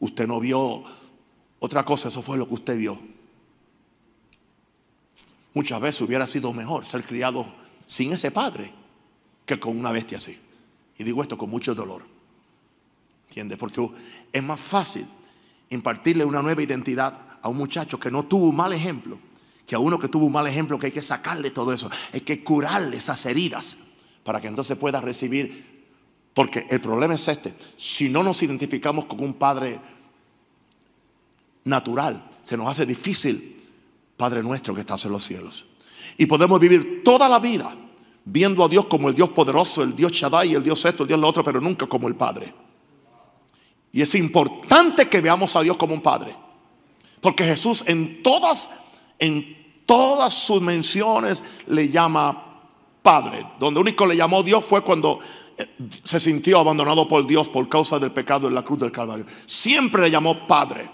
usted no vio otra cosa, eso fue lo que usted vio. Muchas veces hubiera sido mejor ser criado sin ese padre que con una bestia así. Y digo esto con mucho dolor. ¿Entiende? Porque es más fácil impartirle una nueva identidad a un muchacho que no tuvo un mal ejemplo, que a uno que tuvo un mal ejemplo, que hay que sacarle todo eso, hay que curarle esas heridas para que entonces pueda recibir. Porque el problema es este, si no nos identificamos con un padre natural, se nos hace difícil, Padre nuestro que estás en los cielos. Y podemos vivir toda la vida viendo a Dios como el Dios poderoso, el Dios Shaddai, el Dios esto, el Dios lo otro, pero nunca como el Padre. Y es importante que veamos a Dios como un padre. Porque Jesús en todas, en todas sus menciones le llama padre. Donde único le llamó Dios fue cuando eh, se sintió abandonado por Dios por causa del pecado en la cruz del Calvario. Siempre le llamó padre.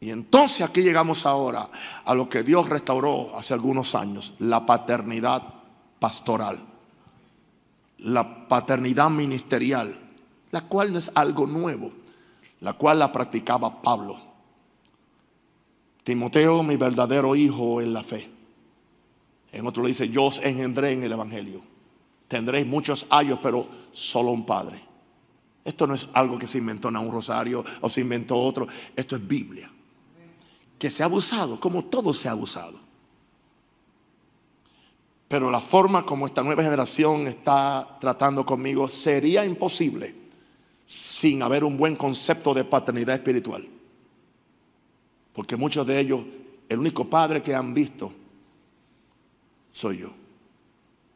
Y entonces aquí llegamos ahora a lo que Dios restauró hace algunos años, la paternidad pastoral la paternidad ministerial, la cual no es algo nuevo, la cual la practicaba Pablo. Timoteo, mi verdadero hijo en la fe. En otro le dice, yo os engendré en el Evangelio. Tendréis muchos años, pero solo un padre. Esto no es algo que se inventó en un rosario o se inventó otro. Esto es Biblia. Que se ha abusado, como todo se ha abusado. Pero la forma como esta nueva generación está tratando conmigo sería imposible sin haber un buen concepto de paternidad espiritual. Porque muchos de ellos, el único padre que han visto soy yo.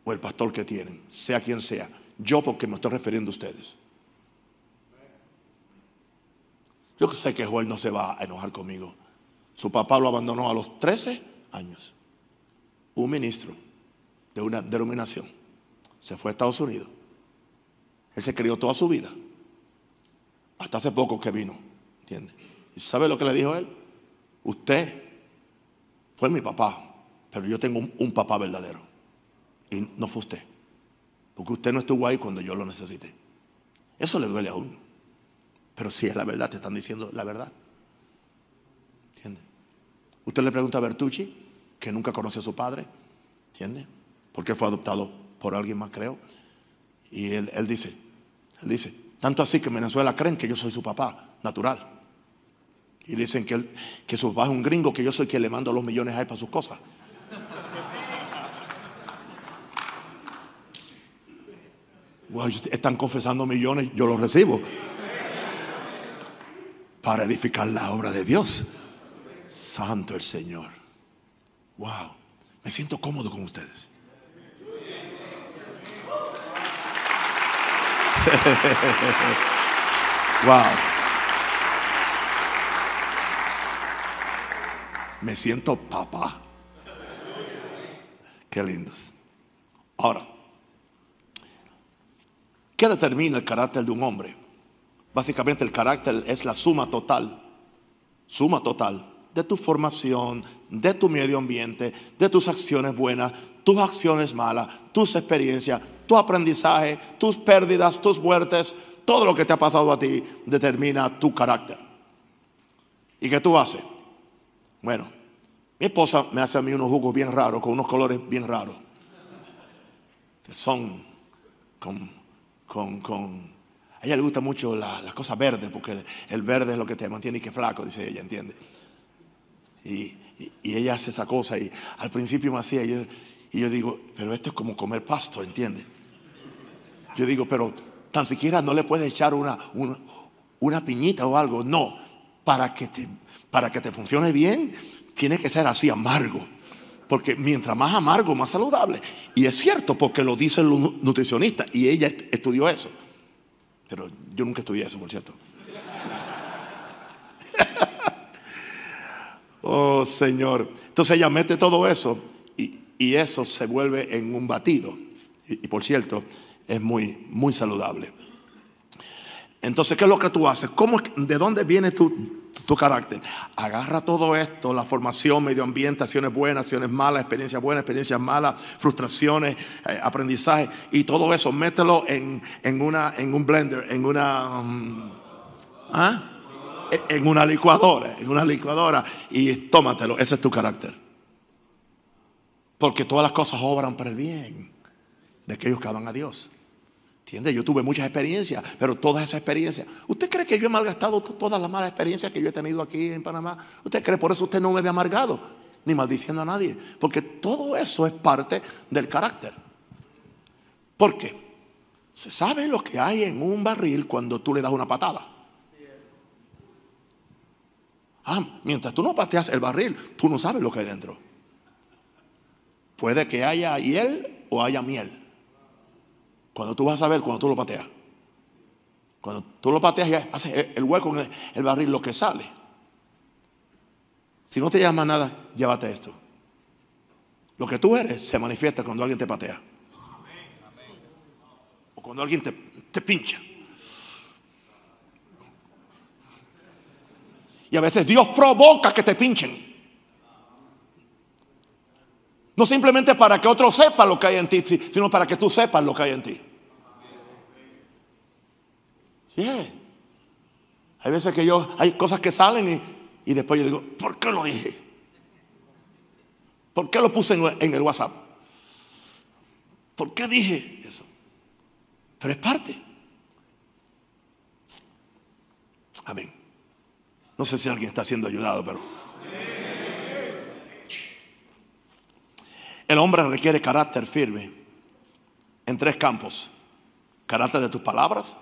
O el pastor que tienen, sea quien sea. Yo porque me estoy refiriendo a ustedes. Yo sé que Joel no se va a enojar conmigo. Su papá lo abandonó a los 13 años. Un ministro de una denominación. Se fue a Estados Unidos. Él se crió toda su vida. Hasta hace poco que vino. ¿Entiende? ¿Y sabe lo que le dijo él? Usted fue mi papá, pero yo tengo un, papá verdadero. Y no fue usted. Porque usted no estuvo ahí cuando yo lo necesité. Eso le duele a uno. Pero si es la verdad, te están diciendo la verdad. ¿Entiende? Usted le pregunta a Bertucci, que nunca conoce a su padre. ¿Entiende? Porque fue adoptado por alguien más, creo. Y él, él dice, él dice, tanto así que en Venezuela creen que yo soy su papá, natural. Y dicen que, que su papá es un gringo, que yo soy quien le mando los millones a él para sus cosas. están confesando millones, yo los recibo. Para edificar la obra de Dios. Santo el Señor. Wow. Me siento cómodo con ustedes. [laughs] wow. Me siento papá. Qué lindos. Ahora, ¿qué determina el carácter de un hombre? Básicamente el carácter es la suma total, suma total de tu formación, de tu medio ambiente, de tus acciones buenas, tus acciones malas, tus experiencias, tu aprendizaje, tus pérdidas, tus muertes, todo lo que te ha pasado a ti determina tu carácter. ¿Y qué tú haces? Bueno, mi esposa me hace a mí unos jugos bien raros, con unos colores bien raros. Que son con, con, con a ella le gusta mucho las cosas verdes, porque el, verde es lo que te mantiene y que flaco, dice ella, ¿entiende? Y, ella hace esa cosa y al principio me hacía, y yo, y yo digo, pero esto es como comer pasto, ¿entiende? Yo digo, pero tan siquiera no le puedes echar una, una, una piñita o algo. No, para que te, para que te funcione bien, tiene que ser así amargo. Porque mientras más amargo, más saludable. Y es cierto, porque lo dicen los nutricionistas. Y ella estudió eso. Pero yo nunca estudié eso, por cierto. [laughs] oh, Señor. Entonces ella mete todo eso y, eso se vuelve en un batido. Y, por cierto, es muy, muy saludable. Entonces, ¿qué es lo que tú haces? ¿Cómo, ¿De dónde viene tu, tu carácter? Agarra todo esto, la formación, medio ambiente, acciones buenas, acciones malas, experiencias buenas, experiencias malas, frustraciones, eh, aprendizaje, y todo eso, mételo en, en, una, en un blender, en una... Um, ¿ah? En una licuadora, en una licuadora, y tómatelo, ese es tu carácter. Porque todas las cosas obran para el bien de aquellos que aman a Dios. ¿Entiende? Yo tuve muchas experiencias, pero todas esas experiencias. ¿Usted cree que yo he malgastado todas las malas experiencias que yo he tenido aquí en Panamá? ¿Usted cree por eso usted no me ve amargado? Ni maldiciendo a nadie. Porque todo eso es parte del carácter. ¿Por qué? Se sabe lo que hay en un barril cuando tú le das una patada. Ah, mientras tú no pateas el barril, tú no sabes lo que hay dentro. Puede que haya hiel o haya miel. Cuando tú vas a ver, cuando tú lo pateas. Cuando tú lo pateas y haces el hueco en el barril, lo que sale. Si no te llama nada, llévate esto. Lo que tú eres se manifiesta cuando alguien te patea. O cuando alguien te, te pincha. Y a veces Dios provoca que te pinchen. No simplemente para que otro sepa lo que hay en ti, sino para que tú sepas lo que hay en ti. Hay veces que yo, hay cosas que salen y, y, después yo digo, ¿por qué lo dije? ¿Por qué lo puse en, en el WhatsApp? ¿Por qué dije eso? Pero es parte. Amén. No sé si alguien está siendo ayudado, pero... El hombre requiere carácter firme en tres campos. Carácter de tus palabras,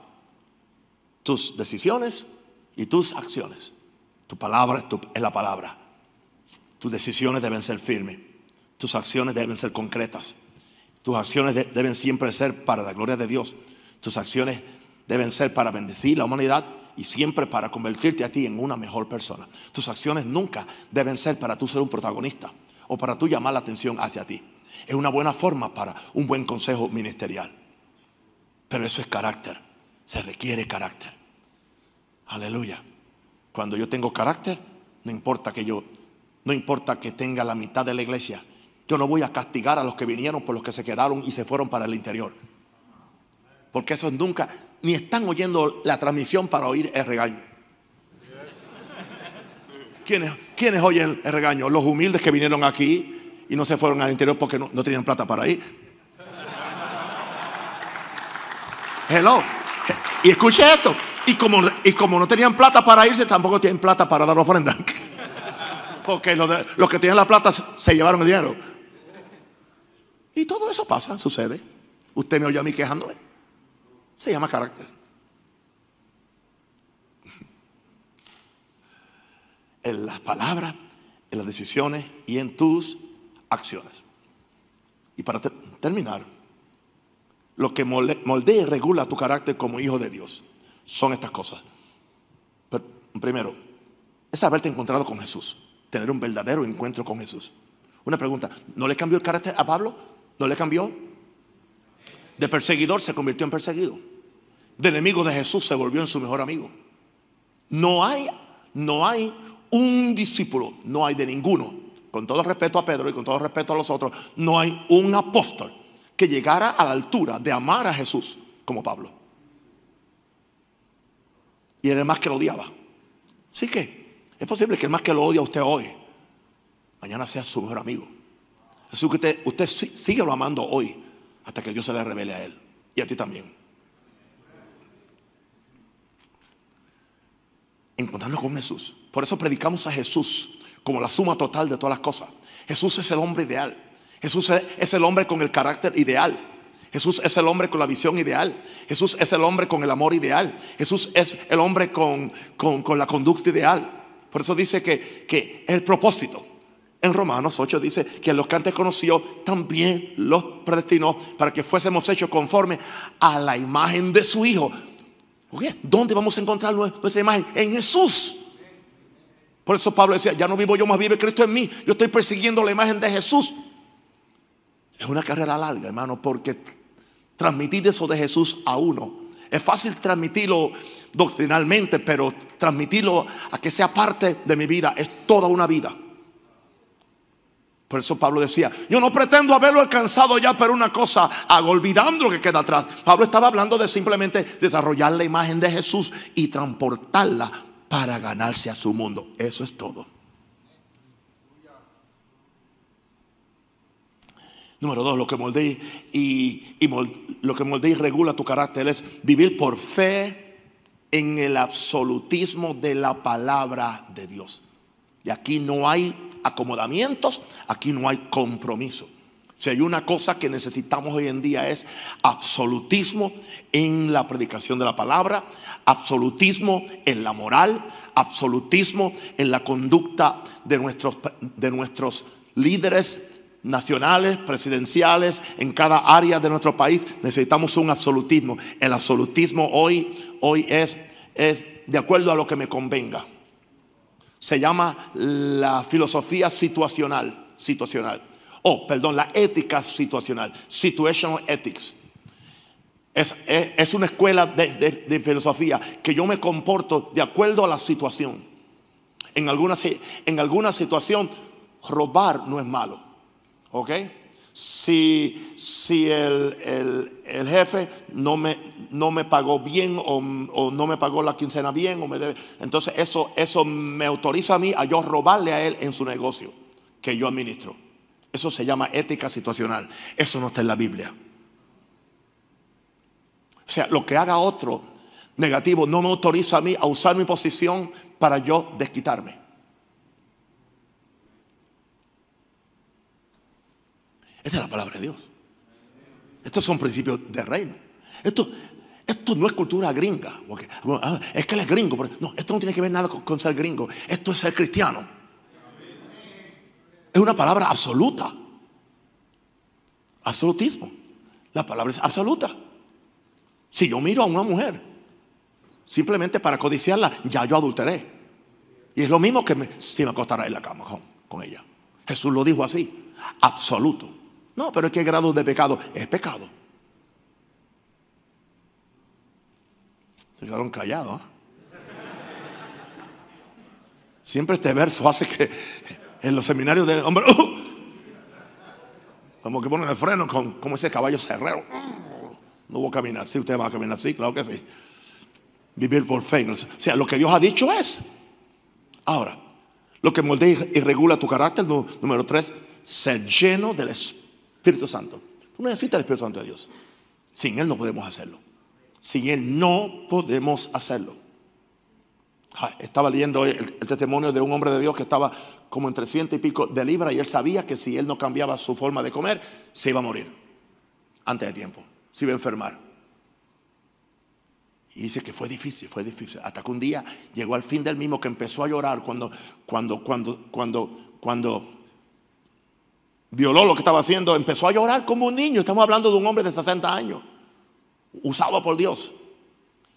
tus decisiones y tus acciones. Tu palabra es, la palabra. Tus decisiones deben ser firmes. Tus acciones deben ser concretas. Tus acciones deben siempre ser para la gloria de Dios. Tus acciones deben ser para bendecir la humanidad y siempre para convertirte a ti en una mejor persona. Tus acciones nunca deben ser para tú ser un protagonista o para tú llamar la atención hacia ti. Es una buena forma para un buen consejo ministerial. Pero eso es carácter. Se requiere carácter. Aleluya. Cuando yo tengo carácter, no importa que yo, no importa que tenga la mitad de la iglesia, yo no voy a castigar a los que vinieron por los que se quedaron y se fueron para el interior. Porque esos nunca, ni están oyendo la transmisión para oír el regaño. ¿Quiénes, oyen el regaño? Los humildes que vinieron aquí y no se fueron al interior porque no, tenían plata para ir. Hello. Y escuche esto. Y como, no tenían plata para irse, tampoco tienen plata para dar ofrenda. [laughs] Porque los, los que tienen la plata se llevaron el dinero. Y todo eso pasa, sucede. Usted me oye a mí quejándome. Se llama carácter. En las palabras, en las decisiones y en tus acciones. Y para terminar, lo que moldea y regula tu carácter como hijo de Dios son estas cosas. primero, es haberte encontrado con Jesús, tener un verdadero encuentro con Jesús. Una pregunta, ¿no le cambió el carácter a Pablo? ¿No le cambió? De perseguidor se convirtió en perseguido. De enemigo de Jesús se volvió en su mejor amigo. No hay, no hay un discípulo, no hay de ninguno, con todo respeto a Pedro y con todo respeto a los otros, no hay un apóstol que llegara a la altura de amar a Jesús como Pablo. Y era el más que lo odiaba. Así que es posible que el más que lo odia a usted hoy, mañana sea su mejor amigo. Jesús que usted, usted sigue lo amando hoy hasta que Dios se le revele a él y a ti también. Encontrarnos con Jesús. Por eso predicamos a Jesús como la suma total de todas las cosas. Jesús es el hombre ideal. Jesús es el hombre con el carácter ideal. Jesús es el hombre con la visión ideal. Jesús es el hombre con el amor ideal. Jesús es el hombre con, con, la conducta ideal. Por eso dice que, que el propósito. En Romanos 8 dice que los que antes conoció también los predestinó para que fuésemos hechos conforme a la imagen de su Hijo. ¿Dónde vamos a encontrar nuestra imagen? En Jesús. Por eso Pablo decía, ya no vivo yo, más vive Cristo en mí. Yo estoy persiguiendo la imagen de Jesús. Es una carrera larga, hermano, porque transmitir eso de Jesús a uno es fácil transmitirlo doctrinalmente, pero transmitirlo a que sea parte de mi vida es toda una vida. Por eso Pablo decía, yo no pretendo haberlo alcanzado ya, pero una cosa hago, olvidando lo que queda atrás. Pablo estaba hablando de simplemente desarrollar la imagen de Jesús y transportarla para ganarse a su mundo. Eso es todo. Número dos, lo que moldea y, lo que moldea y regula tu carácter es vivir por fe en el absolutismo de la palabra de Dios. Y aquí no hay acomodamientos, aquí no hay compromiso. Si hay una cosa que necesitamos hoy en día es absolutismo en la predicación de la palabra, absolutismo en la moral, absolutismo en la conducta de nuestros, de nuestros líderes nacionales, presidenciales, en cada área de nuestro país. Necesitamos un absolutismo. El absolutismo hoy, hoy es, es de acuerdo a lo que me convenga se llama la filosofía situacional, situacional. Oh, perdón, la ética situacional, situational ethics. Es, una escuela de, filosofía que yo me comporto de acuerdo a la situación. En alguna, en alguna situación, robar no es malo. ¿Ok? Si, si el, jefe no me, no me pagó bien o, no me pagó la quincena bien, o me debe, entonces eso, eso me autoriza a mí a yo robarle a él en su negocio que yo administro. Eso se llama ética situacional. Eso no está en la Biblia. O sea, lo que haga otro negativo no me autoriza a mí a usar mi posición para yo desquitarme. Esta es la palabra de Dios. Estos son principios de reino. Esto, esto no es cultura gringa. Porque, ah, es que él es gringo. no, esto no tiene que ver nada con, ser gringo. Esto es ser cristiano. Es una palabra absoluta. Absolutismo. La palabra es absoluta. Si yo miro a una mujer simplemente para codiciarla, ya yo adulteré. Y es lo mismo que si me acostara en la cama con, ella. Jesús lo dijo así. Absoluto. No, pero que grado de pecado es pecado. Se quedaron callados. Siempre este verso hace que en los seminarios de hombre, ¡uh! como que ponen el freno con, como ese caballo cerrero. No voy a caminar. Si usted va a caminar, sí, claro que sí. Vivir por fe. O sea, lo que Dios ha dicho es. Ahora, lo que moldea y regula tu carácter, número tres, ser lleno del Espíritu Santo. Tú necesitas el Espíritu Santo de Dios. Sin Él no podemos hacerlo. Sin Él no podemos hacerlo. Estaba leyendo el, testimonio de un hombre de Dios que estaba como en 300 y pico de libras y él sabía que si él no cambiaba su forma de comer, se iba a morir antes de tiempo, se iba a enfermar. Y dice que fue difícil, fue difícil. Hasta que un día llegó al fin del mismo que empezó a llorar cuando, cuando, cuando, cuando, cuando violó lo que estaba haciendo. Empezó a llorar como un niño. Estamos hablando de un hombre de 60 años, usado por Dios.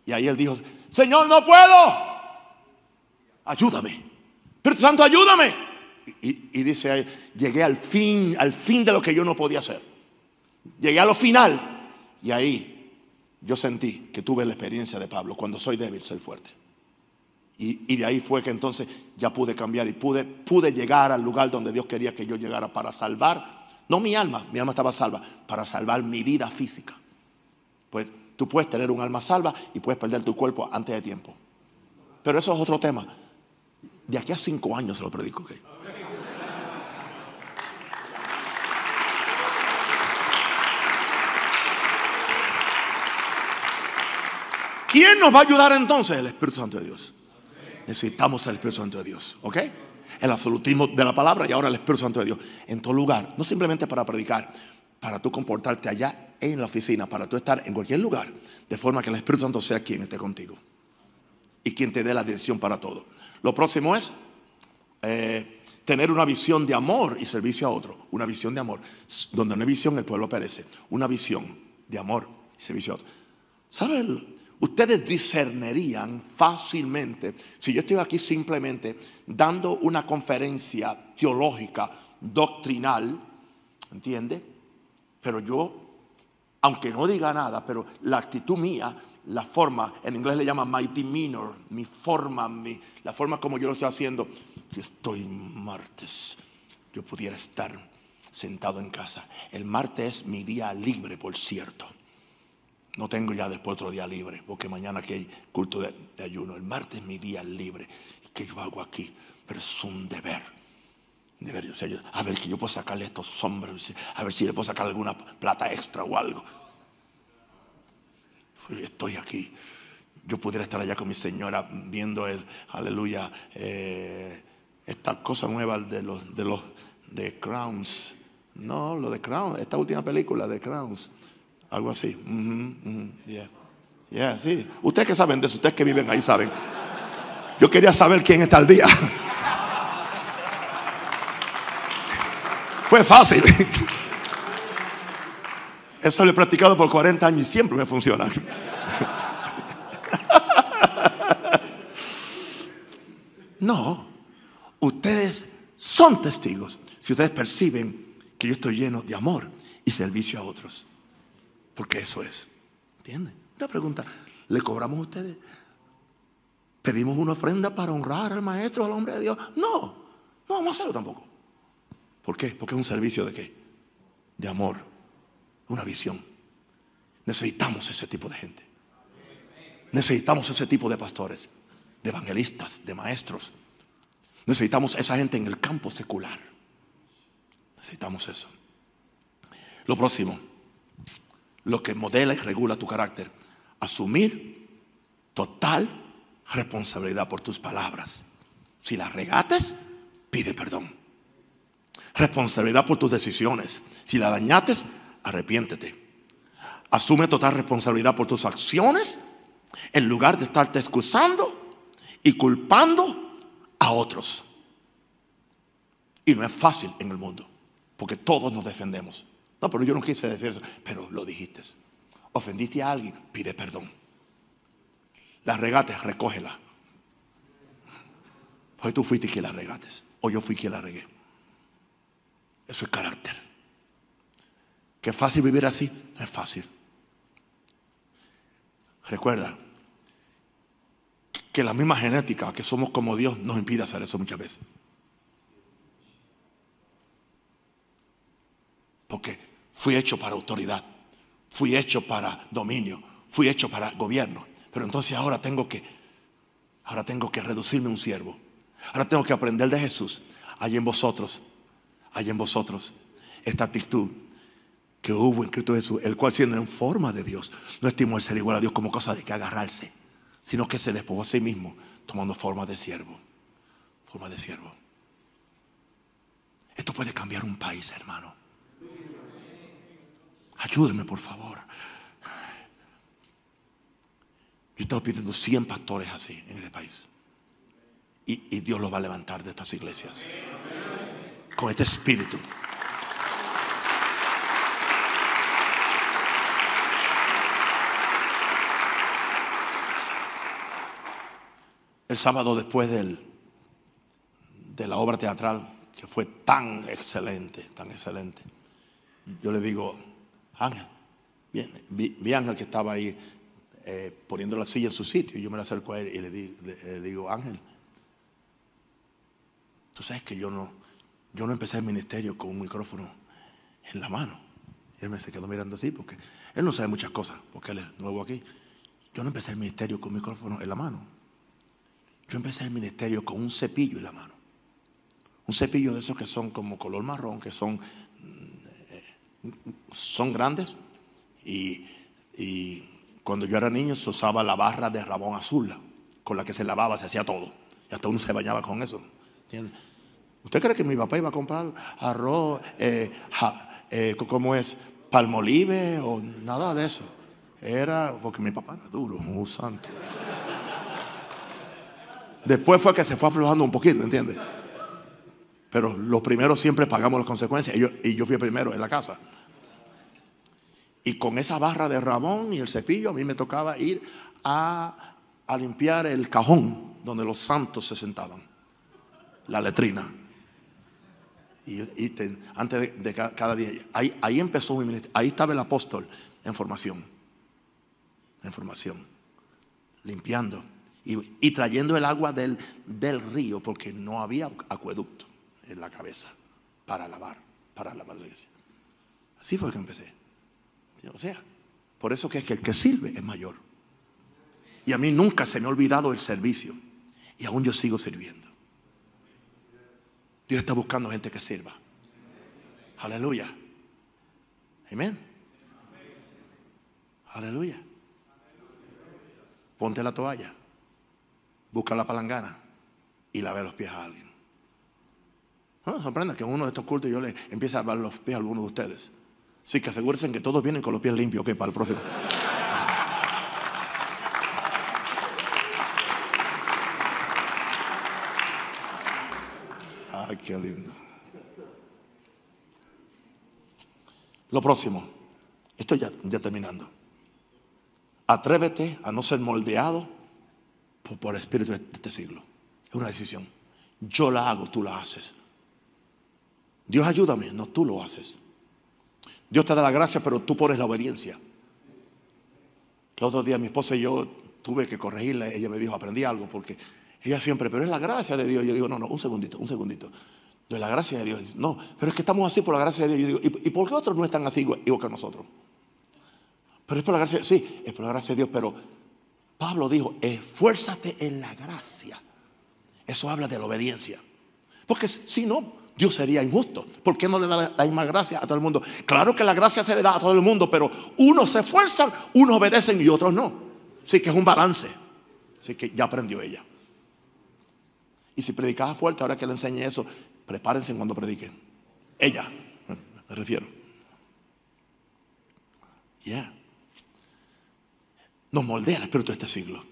Y ahí él dijo, Señor, no puedo ayúdame. Espíritu Santo, ayúdame. Y, dice ahí, llegué al fin, al fin de lo que yo no podía hacer. Llegué a lo final. Y ahí yo sentí que tuve la experiencia de Pablo. Cuando soy débil, soy fuerte. Y, de ahí fue que entonces ya pude cambiar y pude, pude llegar al lugar donde Dios quería que yo llegara para salvar, no mi alma, mi alma estaba salva, para salvar mi vida física. Pues tú puedes tener un alma salva y puedes perder tu cuerpo antes de tiempo. Pero eso es otro tema. De aquí a cinco años se lo predico. ¿Quién nos va a ayudar entonces? El Espíritu Santo de Dios. Necesitamos el Espíritu Santo de Dios. ¿Ok? El absolutismo de la palabra y ahora el Espíritu Santo de Dios. En todo lugar. No simplemente para predicar. Para tú comportarte allá en la oficina. Para tú estar en cualquier lugar. De forma que el Espíritu Santo sea quien esté contigo. Y quien te dé la dirección para todo. Lo próximo es eh, tener una visión de amor y servicio a otro. Una visión de amor. Donde no hay visión, el pueblo perece. Una visión de amor y servicio a otro. ¿Saben? Ustedes discernerían fácilmente si yo estoy aquí simplemente dando una conferencia teológica, doctrinal, ¿entiende? Pero yo, aunque no diga nada, pero la actitud mía la forma, en inglés le llama my demeanor, mi forma, la forma como yo lo estoy haciendo. Si estoy martes, yo pudiera estar sentado en casa. El martes es mi día libre, por cierto. No tengo ya después otro día libre, porque mañana que hay culto de, ayuno. El martes es mi día libre. ¿Qué yo hago aquí? Pero es un deber. deber a ver que yo puedo sacarle estos hombres, a ver si le puedo sacar alguna plata extra o algo estoy aquí. Yo pudiera estar allá con mi señora viendo el, aleluya, eh, esta cosa nueva de los, de los, de Crowns. No, lo de Crowns, esta última película de Crowns. Algo así. yeah. sí. Ustedes que saben de eso, ustedes que viven ahí saben. Yo quería saber quién está al día. [laughs] Fue fácil. [laughs] Eso lo he practicado por 40 años y siempre me funciona. No, ustedes son testigos si ustedes perciben que yo estoy lleno de amor y servicio a otros. Porque eso es. ¿Entienden? Una pregunta, ¿le cobramos a ustedes? ¿Pedimos una ofrenda para honrar al maestro, al hombre de Dios? No, no vamos a hacerlo tampoco. ¿Por qué? Porque es un servicio de qué? De amor una visión. Necesitamos ese tipo de gente. Necesitamos ese tipo de pastores, de evangelistas, de maestros. Necesitamos esa gente en el campo secular. Necesitamos eso. Lo próximo, lo que modela y regula tu carácter, asumir total responsabilidad por tus palabras. Si las regates, pide perdón. Responsabilidad por tus decisiones. Si la dañates, arrepiéntete. Asume total responsabilidad por tus acciones en lugar de estarte excusando y culpando a otros. Y no es fácil en el mundo, porque todos nos defendemos. No, pero yo no quise decir eso, pero lo dijiste. Ofendiste a alguien, pide perdón. La regates, recógela. Pues tú fuiste quien la regates, o yo fui quien la regué. Eso es carácter. ¿Qué fácil vivir así? No es fácil. Recuerda que la misma genética, que somos como Dios, nos impide hacer eso muchas veces. Porque fui hecho para autoridad, fui hecho para dominio, fui hecho para gobierno. Pero entonces ahora tengo que, ahora tengo que reducirme a un siervo. Ahora tengo que aprender de Jesús. Hay en vosotros, hay en vosotros esta actitud que hubo en Cristo Jesús, el cual siendo en forma de Dios, no estimó el ser igual a Dios como cosa de que agarrarse, sino que se despojó a sí mismo, tomando forma de siervo. Forma de siervo. Esto puede cambiar un país, hermano. Ayúdeme, por favor. Yo estado pidiendo 100 pastores así en este país. Y, y Dios los va a levantar de estas iglesias. Con este espíritu. El sábado después del, de la obra teatral, que fue tan excelente, tan excelente, yo le digo, Ángel, vi, Ángel que estaba ahí eh, poniendo la silla en su sitio, y yo me la acerco a él y le, digo, Ángel, tú sabes que yo no, yo no empecé el ministerio con un micrófono en la mano. Él me se quedó mirando así porque él no sabe muchas cosas, porque él es nuevo aquí. Yo no empecé el ministerio con un micrófono en la mano. Yo empecé el ministerio con un cepillo en la mano. Un cepillo de esos que son como color marrón, que son, eh, son grandes. Y, cuando yo era niño se usaba la barra de rabón azul, con la que se lavaba, se hacía todo. Y hasta uno se bañaba con eso. ¿Usted cree que mi papá iba a comprar arroz, eh, eh, ¿cómo es? Palmolive o nada de eso? Era porque mi papá era duro, muy santo. Después fue que se fue aflojando un poquito, ¿entiendes? Pero los primeros siempre pagamos las consecuencias. Y yo, fui el primero en la casa. Y con esa barra de rabón y el cepillo, a mí me tocaba ir a, limpiar el cajón donde los santos se sentaban. La letrina. Y, antes de, cada día. Ahí, ahí empezó mi ministerio. Ahí estaba el apóstol en formación. En formación. Limpiando y, trayendo el agua del, del río porque no había acueducto en la cabeza para lavar, para lavar la iglesia. Así fue que empecé. O sea, por eso que es que el que sirve es mayor. Y a mí nunca se me ha olvidado el servicio. Y aún yo sigo sirviendo. Dios está buscando gente que sirva. Aleluya. Amén. Aleluya. Ponte la toalla busca la palangana y la ve los pies a alguien. No sorprenda que en uno de estos cultos yo le empiece a lavar los pies a alguno de ustedes. Así que asegúrense que todos vienen con los pies limpios, que para el próximo. Ay, qué lindo. Lo próximo, estoy ya terminando. Atrévete a no ser moldeado por, el espíritu de este siglo. Es una decisión. Yo la hago, tú la haces. Dios ayúdame, no tú lo haces. Dios te da la gracia, pero tú pones la obediencia. El otro día mi esposa y yo tuve que corregirla. Ella me dijo, aprendí algo, porque ella siempre, pero es la gracia de Dios. Yo digo, no, no, un segundito, un segundito. No es la gracia de Dios. No, pero es que estamos así por la gracia de Dios. Yo digo, ¿y, por qué otros no están así igual que nosotros? Pero es por la gracia, sí, es por la gracia de Dios, pero Pablo dijo, esfuérzate en la gracia. Eso habla de la obediencia. Porque si no, Dios sería injusto. ¿Por qué no le da la misma gracia a todo el mundo? Claro que la gracia se le da a todo el mundo, pero unos se esfuerzan, unos obedecen y otros no. Sí que es un balance. Así que ya aprendió ella. Y si predicaba fuerte, ahora que le enseñe eso, prepárense cuando prediquen. Ella, [laughs] me refiero. Ya. Nos moldea el espíritu de este siglo.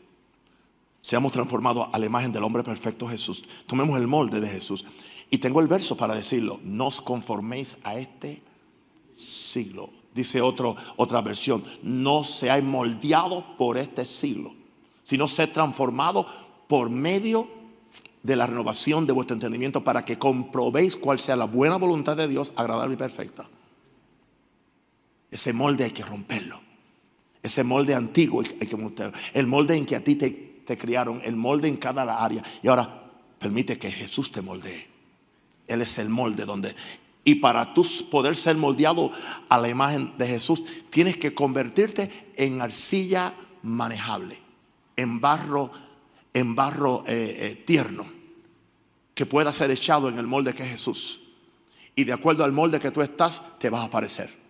Seamos transformados a la imagen del hombre perfecto Jesús. Tomemos el molde de Jesús. Y tengo el verso para decirlo. No os conforméis a este siglo. Dice otra versión. No seáis moldeados por este siglo, sino ser transformados por medio de la renovación de vuestro entendimiento para que comprobéis cuál sea la buena voluntad de Dios, agradable y perfecta. Ese molde hay que romperlo. Ese molde antiguo hay que. El molde en que a ti te, te criaron, el molde en cada área. Y ahora permite que Jesús te moldee. Él es el molde donde... Y para tú poder ser moldeado a la imagen de Jesús, tienes que convertirte en arcilla manejable, en barro, en barro eh, eh, tierno, que pueda ser echado en el molde que es Jesús. Y de acuerdo al molde que tú estás, te vas a parecer.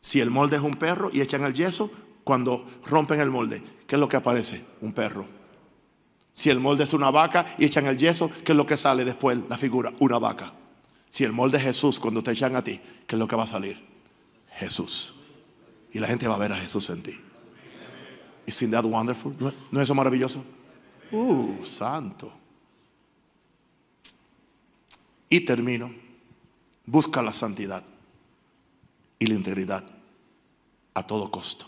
Si el molde es un perro y echan el yeso, cuando rompen el molde, ¿qué es lo que aparece? Un perro. Si el molde es una vaca y echan el yeso, ¿qué es lo que sale después? La figura, una vaca. Si el molde es Jesús, cuando te echan a ti, ¿qué es lo que va a salir? Jesús. Y la gente va a ver a Jesús en ti. ¿Isn't that wonderful? ¿No, ¿No es eso maravilloso? Uh, santo. Y termino. Busca la santidad y la integridad a todo costo,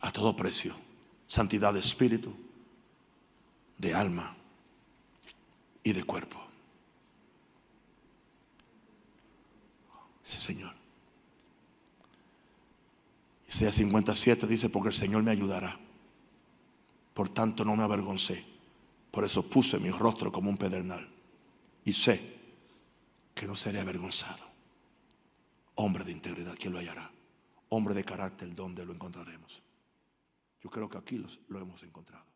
a todo precio. Santidad de espíritu, de alma y de cuerpo. Sí, Señor. Isaías 57 dice, porque el Señor me ayudará. Por tanto no me avergoncé. Por eso puse mi rostro como un pedernal. Y sé que no seré avergonzado. Hombre de integridad, ¿quién lo hallará? Hombre de carácter, ¿dónde lo encontraremos? Yo creo que aquí lo hemos encontrado.